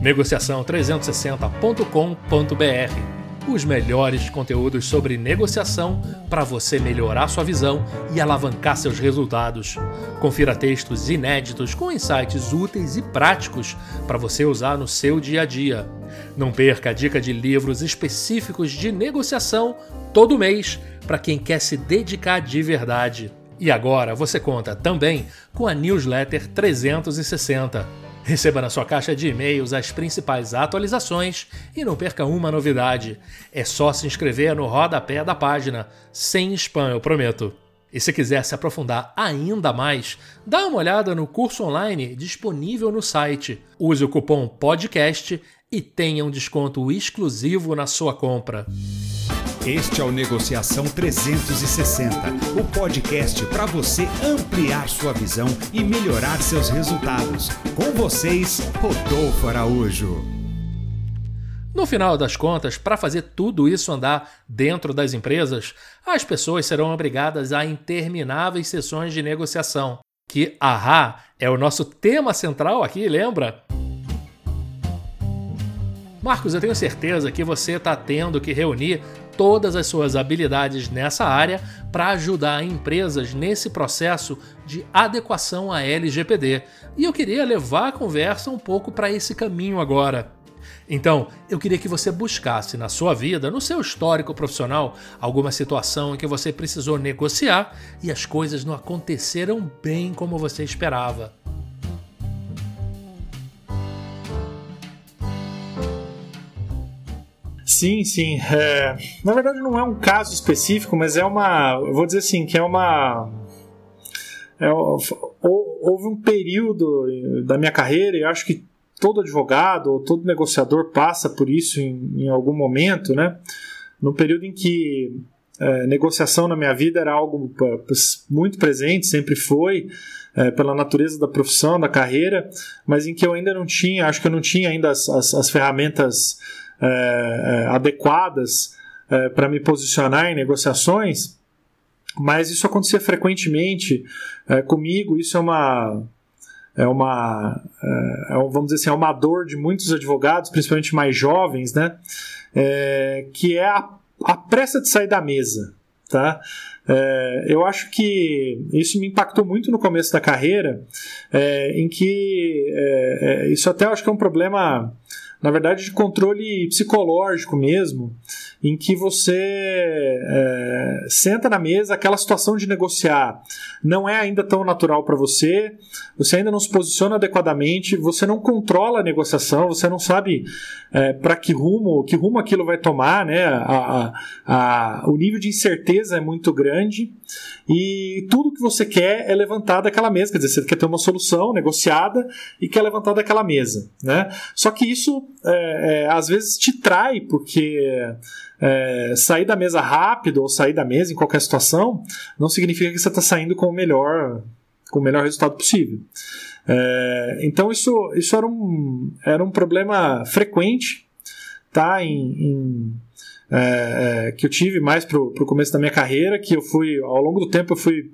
negociação360.com.br. Os melhores conteúdos sobre negociação para você melhorar sua visão e alavancar seus resultados. Confira textos inéditos com insights úteis e práticos para você usar no seu dia a dia. Não perca a dica de livros específicos de negociação todo mês para quem quer se dedicar de verdade. E agora você conta também com a newsletter 360 Receba na sua caixa de e-mails as principais atualizações e não perca uma novidade. É só se inscrever no rodapé da página, sem spam, eu prometo. E se quiser se aprofundar ainda mais, dá uma olhada no curso online disponível no site. Use o cupom PODCAST e tenha um desconto exclusivo na sua compra. Este é o Negociação 360, o podcast para você ampliar sua visão e melhorar seus resultados. Com vocês, Rodolfo Araújo. No final das contas, para fazer tudo isso andar dentro das empresas, as pessoas serão obrigadas a intermináveis sessões de negociação. Que, ahá, é o nosso tema central aqui, lembra? Marcos, eu tenho certeza que você está tendo que reunir todas as suas habilidades nessa área para ajudar empresas nesse processo de adequação à LGPD. E eu queria levar a conversa um pouco para esse caminho agora. Então, eu queria que você buscasse na sua vida, no seu histórico profissional, alguma situação em que você precisou negociar e as coisas não aconteceram bem como você esperava. Sim, sim. É, na verdade, não é um caso específico, mas é uma. Eu vou dizer assim, que é uma. É, houve um período da minha carreira, e acho que todo advogado ou todo negociador passa por isso em, em algum momento, né? No período em que é, negociação na minha vida era algo muito presente, sempre foi, é, pela natureza da profissão, da carreira, mas em que eu ainda não tinha, acho que eu não tinha ainda as, as, as ferramentas é, é, adequadas é, para me posicionar em negociações, mas isso acontecia frequentemente é, comigo. Isso é uma é uma é, vamos dizer assim é uma dor de muitos advogados, principalmente mais jovens, né? que é a, a pressa de sair da mesa, tá? É, eu acho que isso me impactou muito no começo da carreira, é, em que é, isso até acho que é um problema na verdade, de controle psicológico mesmo, em que você é, senta na mesa, aquela situação de negociar não é ainda tão natural para você, você ainda não se posiciona adequadamente, você não controla a negociação, você não sabe é, para que rumo, que rumo aquilo vai tomar, né? A, a, a, o nível de incerteza é muito grande e tudo que você quer é levantar daquela mesa, quer dizer, você quer ter uma solução negociada e quer levantar daquela mesa, né? Só que isso é, é, às vezes te trai, porque é, sair da mesa rápido ou sair da mesa em qualquer situação não significa que você está saindo com o melhor com o melhor resultado possível. É, então isso, isso era, um, era um problema frequente tá? em, em é, é, que eu tive mais para o começo da minha carreira, que eu fui, ao longo do tempo, eu fui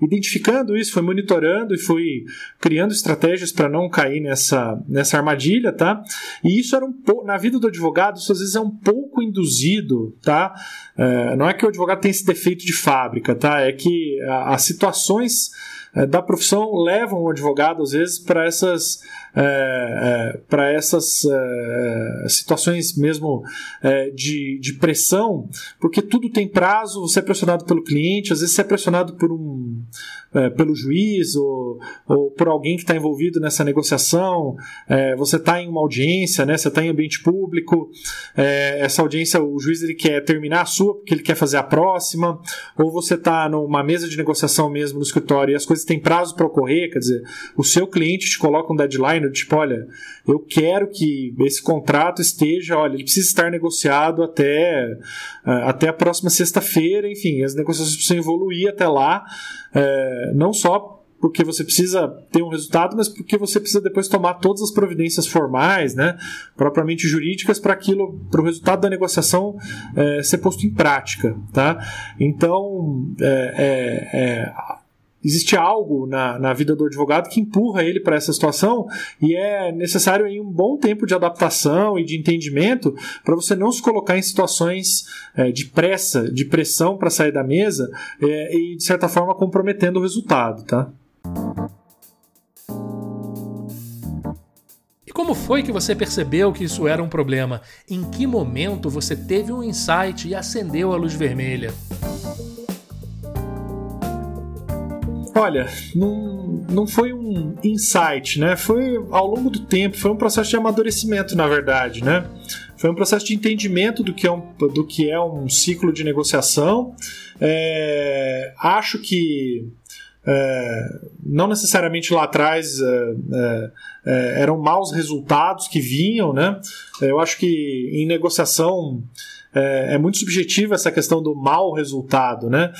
identificando isso, foi monitorando e fui criando estratégias para não cair nessa, nessa armadilha, tá? E isso era um pouco, na vida do advogado, isso às vezes é um pouco induzido, tá? É, não é que o advogado tem esse defeito de fábrica, tá? É que as situações da profissão levam o advogado, às vezes, para essas é, é, para essas é, situações mesmo é, de, de pressão, porque tudo tem prazo, você é pressionado pelo cliente, às vezes você é pressionado por um, é, pelo juiz ou, ou, por alguém que está envolvido nessa negociação, é, você está em uma audiência, né, você está em ambiente público, essa audiência o juiz ele quer terminar a sua porque ele quer fazer a próxima, ou você está numa mesa de negociação mesmo no escritório e as coisas têm prazo para ocorrer, quer dizer, o seu cliente te coloca um deadline tipo, olha, eu quero que esse contrato esteja, olha, ele precisa estar negociado até, uh, até a próxima sexta-feira, enfim, as negociações precisam evoluir até lá, uh, não só porque você precisa ter um resultado, mas porque você precisa depois tomar todas as providências formais, né, propriamente jurídicas, para aquilo, para o resultado da negociação é, ser posto em prática, tá? Então, é, é, existe algo na, na vida do advogado que empurra ele para essa situação e é necessário aí um bom tempo de adaptação e de entendimento para você não se colocar em situações é, de pressa, de pressão para sair da mesa é, e de certa forma comprometendo o resultado, tá? E como foi que você percebeu que isso era um problema? Em que momento você teve um insight e acendeu a luz vermelha? Olha, não, não foi um insight, né? Foi ao longo do tempo, foi um processo de amadurecimento, na verdade, né? Foi um processo de entendimento do que é um, do que é um ciclo de negociação. É, acho que é, não necessariamente lá atrás é, é, é eram maus resultados que vinham, né? Eu acho que em negociação é, é muito subjetiva essa questão do mau resultado, né?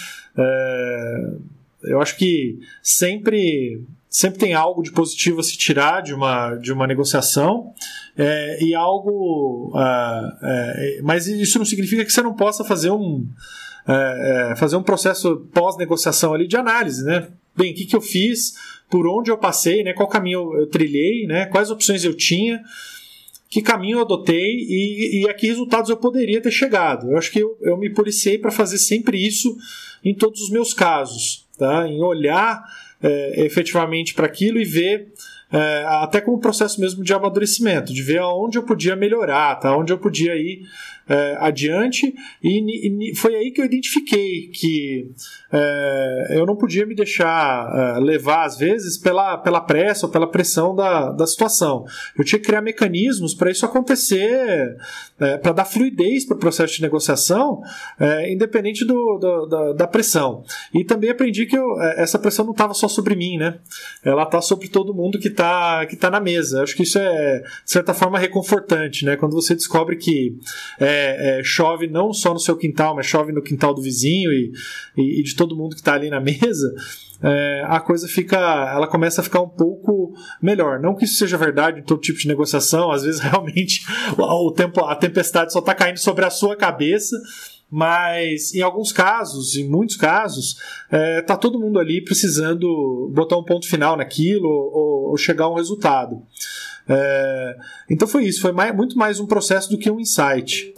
Eu acho que sempre sempre tem algo de positivo a se tirar de uma, de uma negociação é, e algo uh, é, mas isso não significa que você não possa fazer um é, é, fazer um processo pós-negociação ali de análise, né? Bem, o que, que eu fiz, por onde eu passei, né? Qual caminho eu trilhei, né? Quais opções eu tinha, que caminho eu adotei e, e a que resultados eu poderia ter chegado. Eu acho que eu, eu me policiei para fazer sempre isso em todos os meus casos tá? em olhar é, efetivamente para aquilo e ver é, até como processo mesmo de amadurecimento, de ver aonde eu podia melhorar, tá? onde eu podia ir é, adiante, e, e, foi aí que eu identifiquei que é, eu não podia me deixar é, levar, às vezes, pela, pela pressa ou pela pressão da, da situação. Eu tinha que criar mecanismos para isso acontecer, é, para dar fluidez para o processo de negociação, é, independente do, do, da, da, pressão. E também aprendi que eu, é, essa pressão não estava só sobre mim, né? ela está sobre todo mundo que está que tá na mesa. Eu acho que isso é, de certa forma, reconfortante, né? quando você descobre que é, chove não só no seu quintal, mas chove no quintal do vizinho e, e, e de todo todo mundo que está ali na mesa, é, a coisa fica, ela começa a ficar um pouco melhor. Não que isso seja verdade em todo tipo de negociação, às vezes (laughs) realmente o tempo, a tempestade só está caindo sobre a sua cabeça, mas em alguns casos, em muitos casos, é, tá todo mundo ali precisando botar um ponto final naquilo ou, ou chegar a um resultado. É, então foi isso, foi mais, muito mais um processo do que um insight.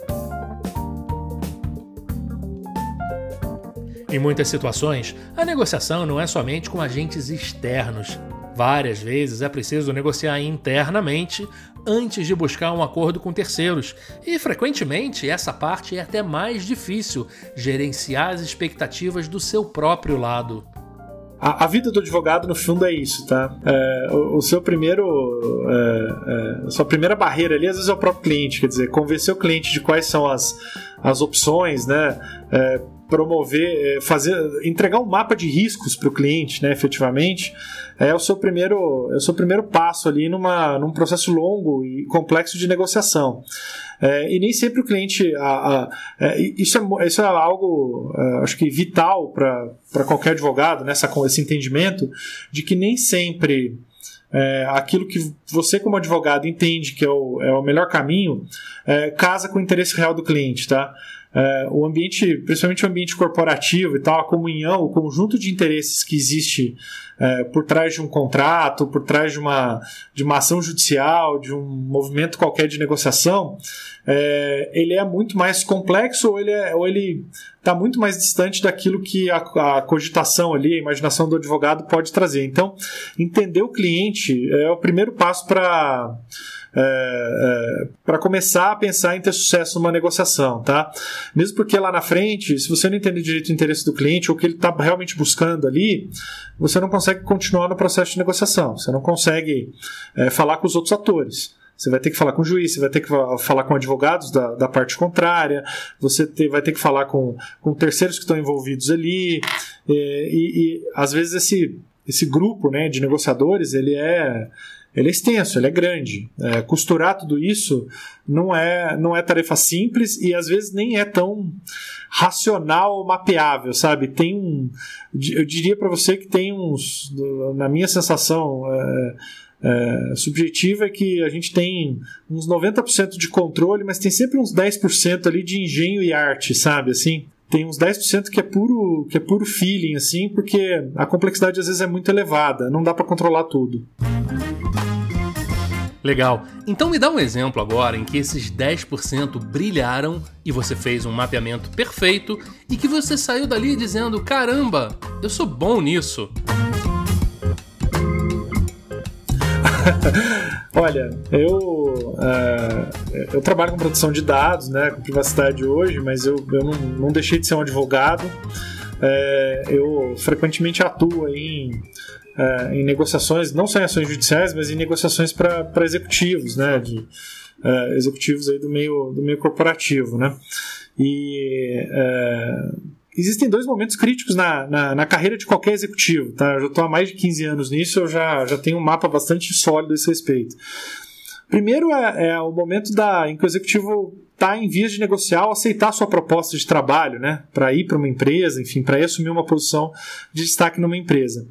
Em muitas situações, a negociação não é somente com agentes externos. Várias vezes é preciso negociar internamente antes de buscar um acordo com terceiros, e frequentemente essa parte é até mais difícil gerenciar as expectativas do seu próprio lado. A, a, vida do advogado, no fundo, é isso, tá? É, o, o, seu primeiro. É, é, a sua primeira barreira ali, às vezes, é o próprio cliente, quer dizer, convencer o cliente de quais são as, as opções, né? Promover, é, fazer, entregar um mapa de riscos para o cliente, né, efetivamente, é o seu primeiro, é o seu primeiro passo ali numa, num processo longo e complexo de negociação. É, e nem sempre o cliente, a, a, é, isso, é, isso é algo, é, acho que vital para qualquer advogado, nessa, esse entendimento de que nem sempre é, aquilo que você, como advogado, entende que é o, é o melhor caminho, é, casa com o interesse real do cliente, tá? É, o ambiente, principalmente o ambiente corporativo e tal, a comunhão, o conjunto de interesses que existe é, por trás de um contrato, por trás de uma, de uma ação judicial, de um movimento qualquer de negociação, é, ele é muito mais complexo ou ele é, está muito mais distante daquilo que a, a, cogitação ali, a imaginação do advogado pode trazer. Então, entender o cliente é o primeiro passo para é, é, para começar a pensar em ter sucesso numa negociação, tá? Mesmo porque lá na frente, se você não entender direito o interesse do cliente ou o que ele está realmente buscando ali, você não consegue continuar no processo de negociação, você não consegue é, falar com os outros atores. Você vai ter que falar com o juiz, você vai ter que falar com advogados da, da parte contrária, você te, vai ter que falar com, com terceiros que estão envolvidos ali. E, e, e às vezes esse, esse grupo né, de negociadores ele é, ele é extenso, ele é grande. É, costurar tudo isso não é, não é tarefa simples e às vezes nem é tão racional ou mapeável, sabe? Tem um. Eu diria para você que tem uns. Na minha sensação. É, é, subjetiva é que a gente tem uns 90% de controle, mas tem sempre uns 10% ali de engenho e arte, sabe? Assim, tem uns 10% que é puro que é puro feeling assim, porque a complexidade às vezes é muito elevada, não dá para controlar tudo. Legal. Então me dá um exemplo agora em que esses 10% brilharam e você fez um mapeamento perfeito e que você saiu dali dizendo: "Caramba, eu sou bom nisso". (laughs) Olha, eu, uh, eu trabalho com produção de dados, né, com privacidade hoje, mas eu, eu não, não deixei de ser um advogado. É, eu frequentemente atuo em uh, em negociações, não só em ações judiciais, mas em negociações para executivos, né, de uh, executivos aí do meio, do meio corporativo, né. E uh, existem dois momentos críticos na, na, na, carreira de qualquer executivo, tá? Eu já estou há mais de 15 anos nisso, eu já, já tenho um mapa bastante sólido a esse respeito. Primeiro é, é o momento da, em que o executivo está em vias de negociar ou aceitar sua proposta de trabalho, né, para ir para uma empresa, enfim, para assumir uma posição de destaque numa empresa.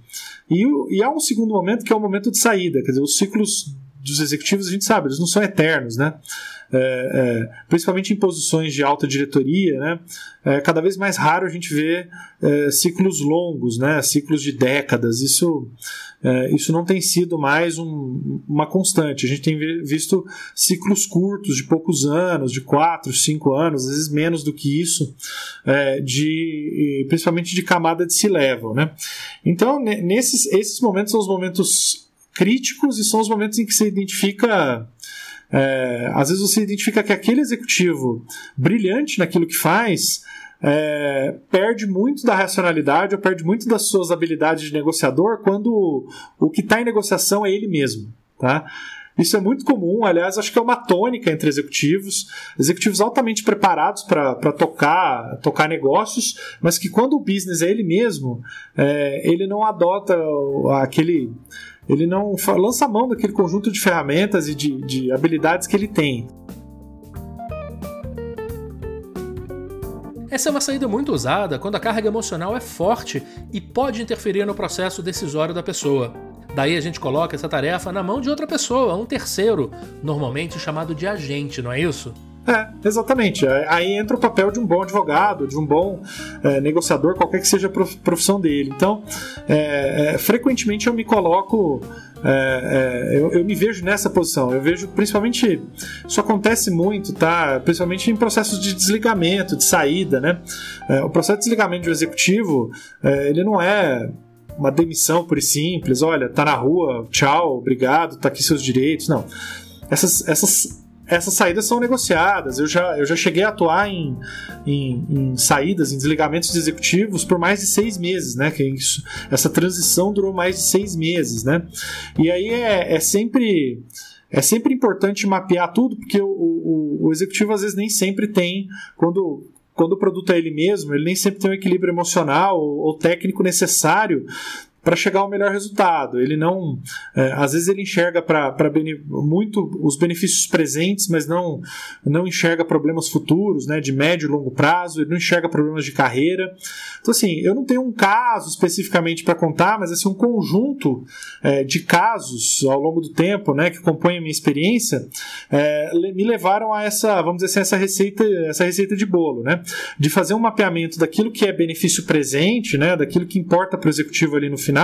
E, e há um segundo momento que é o momento de saída, quer dizer, os ciclos dos executivos a gente sabe, eles não são eternos, né? É, é, principalmente em posições de alta diretoria, né? É cada vez mais raro a gente ver é, ciclos longos, né? Ciclos de décadas. Isso é, isso não tem sido mais um, uma constante. A gente tem visto ciclos curtos, de poucos anos, de quatro, cinco anos, às vezes menos do que isso, é, de, principalmente de camada de C-level. Né? Então, nesses esses momentos são os momentos críticos e são os momentos em que você identifica. É, às vezes você identifica que aquele executivo brilhante naquilo que faz é, perde muito da racionalidade ou perde muito das suas habilidades de negociador quando o que está em negociação é ele mesmo. Tá? Isso é muito comum, aliás, acho que é uma tônica entre executivos, executivos altamente preparados para tocar, tocar negócios, mas que quando o business é ele mesmo, é, ele não adota aquele. Ele não lança a mão daquele conjunto de ferramentas e de, de habilidades que ele tem. Essa é uma saída muito usada quando a carga emocional é forte e pode interferir no processo decisório da pessoa. Daí a gente coloca essa tarefa na mão de outra pessoa, um terceiro, normalmente chamado de agente, não é isso? É, exatamente. Aí entra o papel de um bom advogado, de um bom é, negociador, qualquer que seja a profissão dele. Então, é, é, frequentemente eu me coloco é, é, eu, eu, me vejo nessa posição. Eu vejo principalmente isso acontece muito, tá? Principalmente em processos de desligamento, de saída, né? É, o processo de desligamento de um executivo, é, ele não é uma demissão por simples. Olha, tá na rua, tchau, obrigado, tá aqui seus direitos. Não. Essas, essas essas saídas são negociadas. Eu já, eu já cheguei a atuar em, em, em, saídas, em desligamentos de executivos por mais de seis meses, né? Que isso, essa transição durou mais de seis meses, né? E aí é, é sempre é sempre importante mapear tudo, porque o, o, o, executivo às vezes nem sempre tem, quando, quando o produto é ele mesmo, ele nem sempre tem o equilíbrio emocional ou, ou técnico necessário para chegar ao melhor resultado. Ele não, é, às vezes ele enxerga para muito os benefícios presentes, mas não não enxerga problemas futuros, né, de médio e longo prazo. Ele não enxerga problemas de carreira. Então, assim, eu não tenho um caso especificamente para contar, mas assim, um conjunto é, de casos ao longo do tempo, né, que compõem a minha experiência, é, me levaram a essa, vamos dizer assim, essa receita, essa receita de bolo, né, de fazer um mapeamento daquilo que é benefício presente, né, daquilo que importa para o executivo ali no final,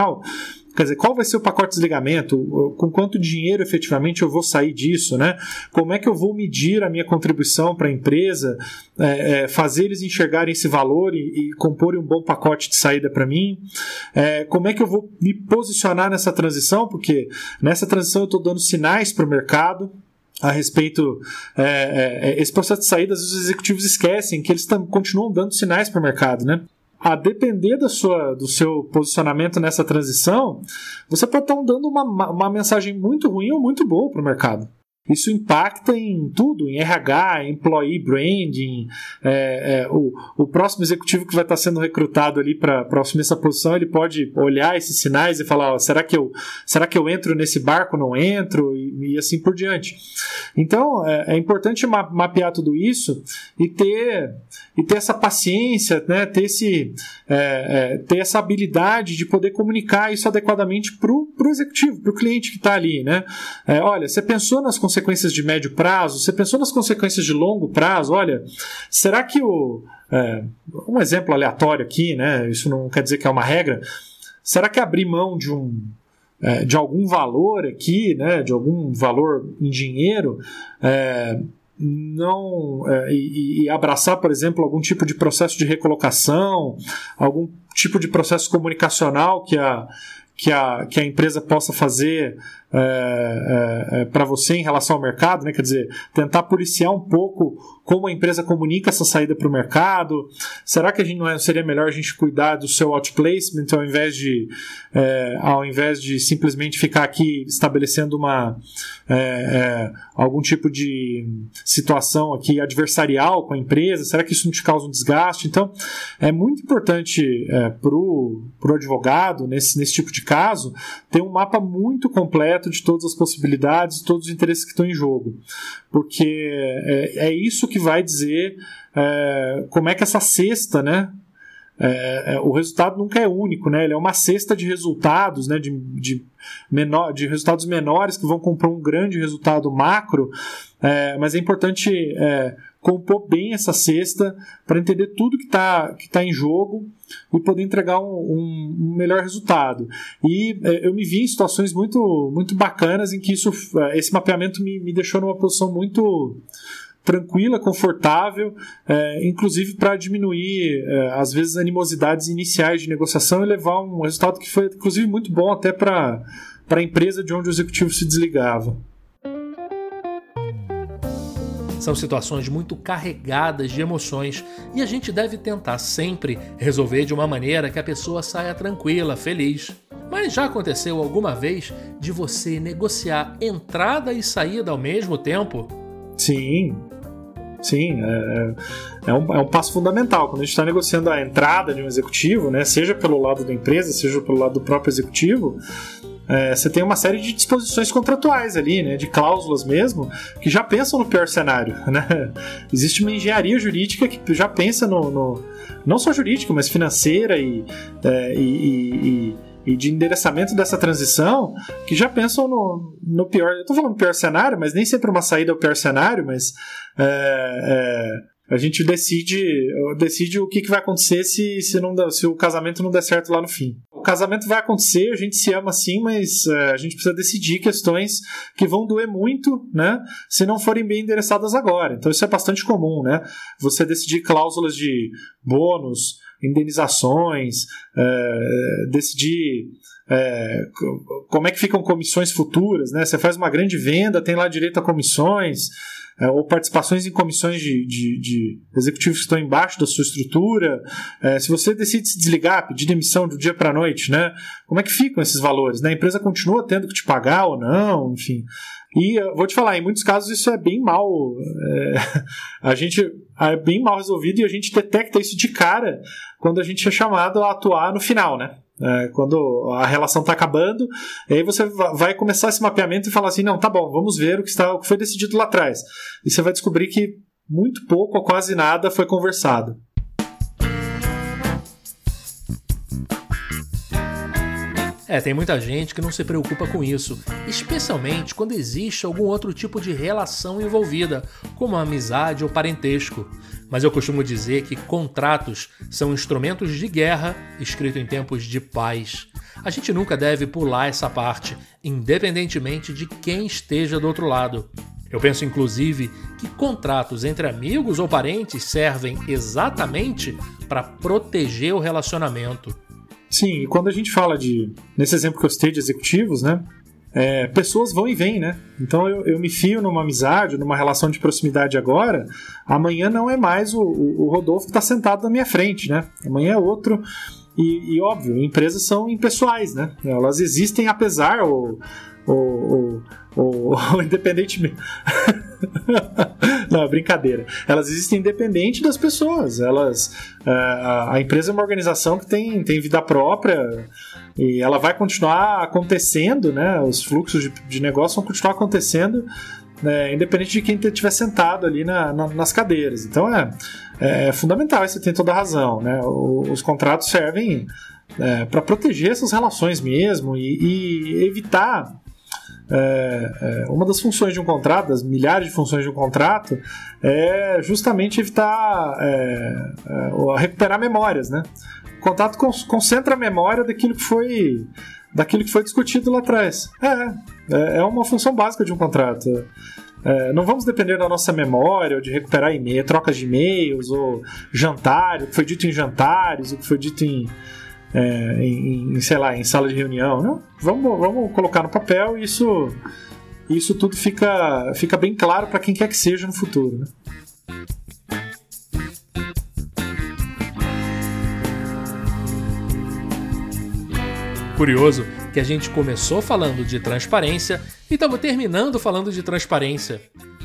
Quer dizer, qual vai ser o pacote de desligamento? Com quanto dinheiro efetivamente eu vou sair disso? Né? Como é que eu vou medir a minha contribuição para a empresa, é, é, fazer eles enxergarem esse valor e, e compor um bom pacote de saída para mim? É, como é que eu vou me posicionar nessa transição? Porque nessa transição eu estou dando sinais para o mercado, a respeito é, é, é, esse processo de saída, os executivos esquecem que eles continuam dando sinais para o mercado, né? A depender da sua, do seu posicionamento nessa transição, você pode estar dando uma, uma mensagem muito ruim ou muito boa para o mercado. Isso impacta em tudo, em RH, employee branding. É, é, o, o próximo executivo que vai estar sendo recrutado ali para assumir essa posição, ele pode olhar esses sinais e falar: ó, será, que eu, será que eu entro nesse barco não entro? E, e assim por diante. Então, é, é importante ma mapear tudo isso e ter, e ter essa paciência, né? ter, esse, é, é, ter essa habilidade de poder comunicar isso adequadamente para o executivo, para o cliente que está ali. Né? É, olha, você pensou nas consequências de médio prazo? Você pensou nas consequências de longo prazo? Olha, será que o. É, um exemplo aleatório aqui, né? Isso não quer dizer que é uma regra. Será que abrir mão de um é, de algum valor aqui, né, de algum valor em dinheiro, é, não é, e, e, abraçar, por exemplo, algum tipo de processo de recolocação, algum tipo de processo comunicacional que a, que a, que a empresa possa fazer é, é, é para você em relação ao mercado, né? quer dizer, tentar policiar um pouco como a empresa comunica essa saída para o mercado. Será que a gente não é, seria melhor a gente cuidar do seu outplacement ao invés de, é, ao invés de simplesmente ficar aqui estabelecendo uma é, é, algum tipo de situação aqui adversarial com a empresa? Será que isso não te causa um desgaste? Então, é muito importante para o advogado, nesse, nesse tipo de caso, ter um mapa muito completo de todas as possibilidades, todos os interesses que estão em jogo. Porque é, é isso que vai dizer é, como é que essa cesta, né? É, é, o resultado nunca é único, né? Ele é uma cesta de resultados, né? De, de, menor, de resultados menores que vão comprar um grande resultado macro, é, mas é importante é, compor bem essa cesta para entender tudo que está que tá em jogo e poder entregar um, um, um melhor resultado. E é, eu me vi em situações muito, muito bacanas em que isso, é, esse mapeamento me, me deixou numa posição muito tranquila, confortável, é, inclusive para diminuir, é, às vezes, animosidades iniciais de negociação e levar um resultado que foi, inclusive, muito bom até para a empresa de onde o executivo se desligava. São situações muito carregadas de emoções e a gente deve tentar sempre resolver de uma maneira que a pessoa saia tranquila, feliz. Mas já aconteceu alguma vez de você negociar entrada e saída ao mesmo tempo? Sim, Sim, é, é, um, é um passo fundamental. Quando a gente está negociando a entrada de um executivo, né, seja pelo lado da empresa, seja pelo lado do próprio executivo, é, você tem uma série de disposições contratuais ali, né, de cláusulas mesmo, que já pensam no pior cenário. (laughs) Né? Existe uma engenharia jurídica que já pensa no, no não só jurídica, mas financeira e, é, e, e, e, de endereçamento dessa transição, que já pensam no, no pior. Eu tô falando pior cenário, mas nem sempre uma saída é o pior cenário, mas é, é, a gente decide, decide o que, que vai acontecer se, se, não, se o casamento não der certo lá no fim o casamento vai acontecer, a gente se ama sim, mas uh, a gente precisa decidir questões que vão doer muito, né? Se não forem bem endereçadas agora. Então isso é bastante comum, né? Você decidir cláusulas de bônus, indenizações, uh, decidir é, como é que ficam comissões futuras, né? Você faz uma grande venda, tem lá direito a comissões, é, ou participações em comissões de, de, de, executivos que estão embaixo da sua estrutura. É, se você decide se desligar, pedir demissão do dia para a noite, né? Como é que ficam esses valores? Né? A empresa continua tendo que te pagar ou não, enfim. E eu vou te falar, em muitos casos isso é bem mal. É, (laughs) a gente é bem mal resolvido e a gente detecta isso de cara quando a gente é chamado a atuar no final, né? É, quando a relação está acabando, aí você vai começar esse mapeamento e falar assim: não, tá bom, vamos ver o que, está, o que foi decidido lá atrás. E você vai descobrir que muito pouco ou quase nada foi conversado. É, tem muita gente que não se preocupa com isso, especialmente quando existe algum outro tipo de relação envolvida, como amizade ou parentesco. Mas eu costumo dizer que contratos são instrumentos de guerra escrito em tempos de paz. A gente nunca deve pular essa parte, independentemente de quem esteja do outro lado. Eu penso inclusive que contratos entre amigos ou parentes servem exatamente para proteger o relacionamento. Sim, e quando a gente fala de, nesse exemplo que eu citei de executivos, né? É, pessoas vão e vêm, né? Então eu, eu, me fio numa amizade, numa relação de proximidade agora, amanhã não é mais o, o, o Rodolfo que está sentado na minha frente, né? Amanhã é outro. E, e, óbvio, empresas são impessoais, né? Elas existem apesar ou, ou, ou, ou (laughs) independentemente. (laughs) Não, brincadeira. Elas existem independente das pessoas. Elas, é, a, a empresa é uma organização que tem, tem vida própria e ela vai continuar acontecendo, né? Os fluxos de, de negócio vão continuar acontecendo, né, independente de quem estiver sentado ali na, na, nas cadeiras. Então é, é fundamental, você tem toda a razão. Né? O, os contratos servem é, para proteger essas relações mesmo e, e evitar é, é, uma das funções de um contrato, das milhares de funções de um contrato, é justamente evitar é, é recuperar memórias, né? O contrato concentra a memória daquilo que foi daquilo que foi discutido lá atrás. É, é, é uma função básica de um contrato. É, não vamos depender da nossa memória, ou de recuperar e-mail, trocas de e-mails, ou jantar, o que foi dito em jantares, o que foi dito em, é, em, em, sei lá, em sala de reunião. Não, vamos, vamos colocar no papel e isso, isso tudo fica, fica bem claro para quem quer que seja no futuro. Né? Curioso que a gente começou falando de transparência e estamos terminando falando de transparência.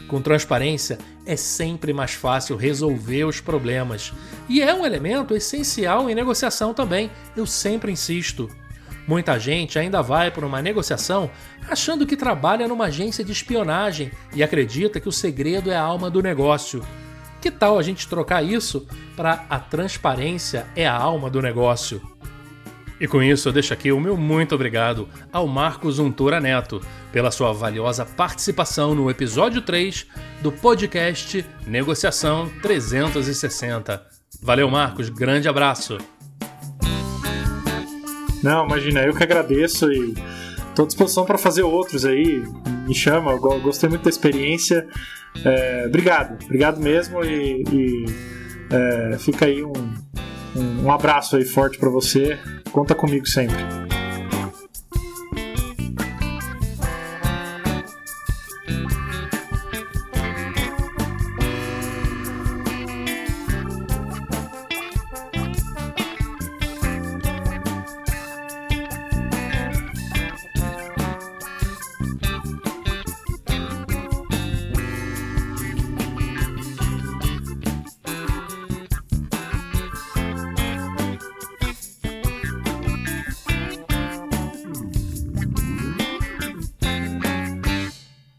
Com transparência é sempre mais fácil resolver os problemas e é um elemento essencial em negociação também, eu sempre insisto. Muita gente ainda vai para uma negociação achando que trabalha numa agência de espionagem e acredita que o segredo é a alma do negócio. Que tal a gente trocar isso para a transparência é a alma do negócio? E com isso eu deixo aqui o meu muito obrigado ao Marcos Untura Neto pela sua valiosa participação no episódio 3 do podcast Negociação 360. Valeu, Marcos, grande abraço. Não, imagina, eu que agradeço e estou à disposição para fazer outros aí. Me chama, eu gostei muito da experiência. É, obrigado, obrigado mesmo e, e é, fica aí um, um, um abraço aí forte para você. Conta comigo sempre.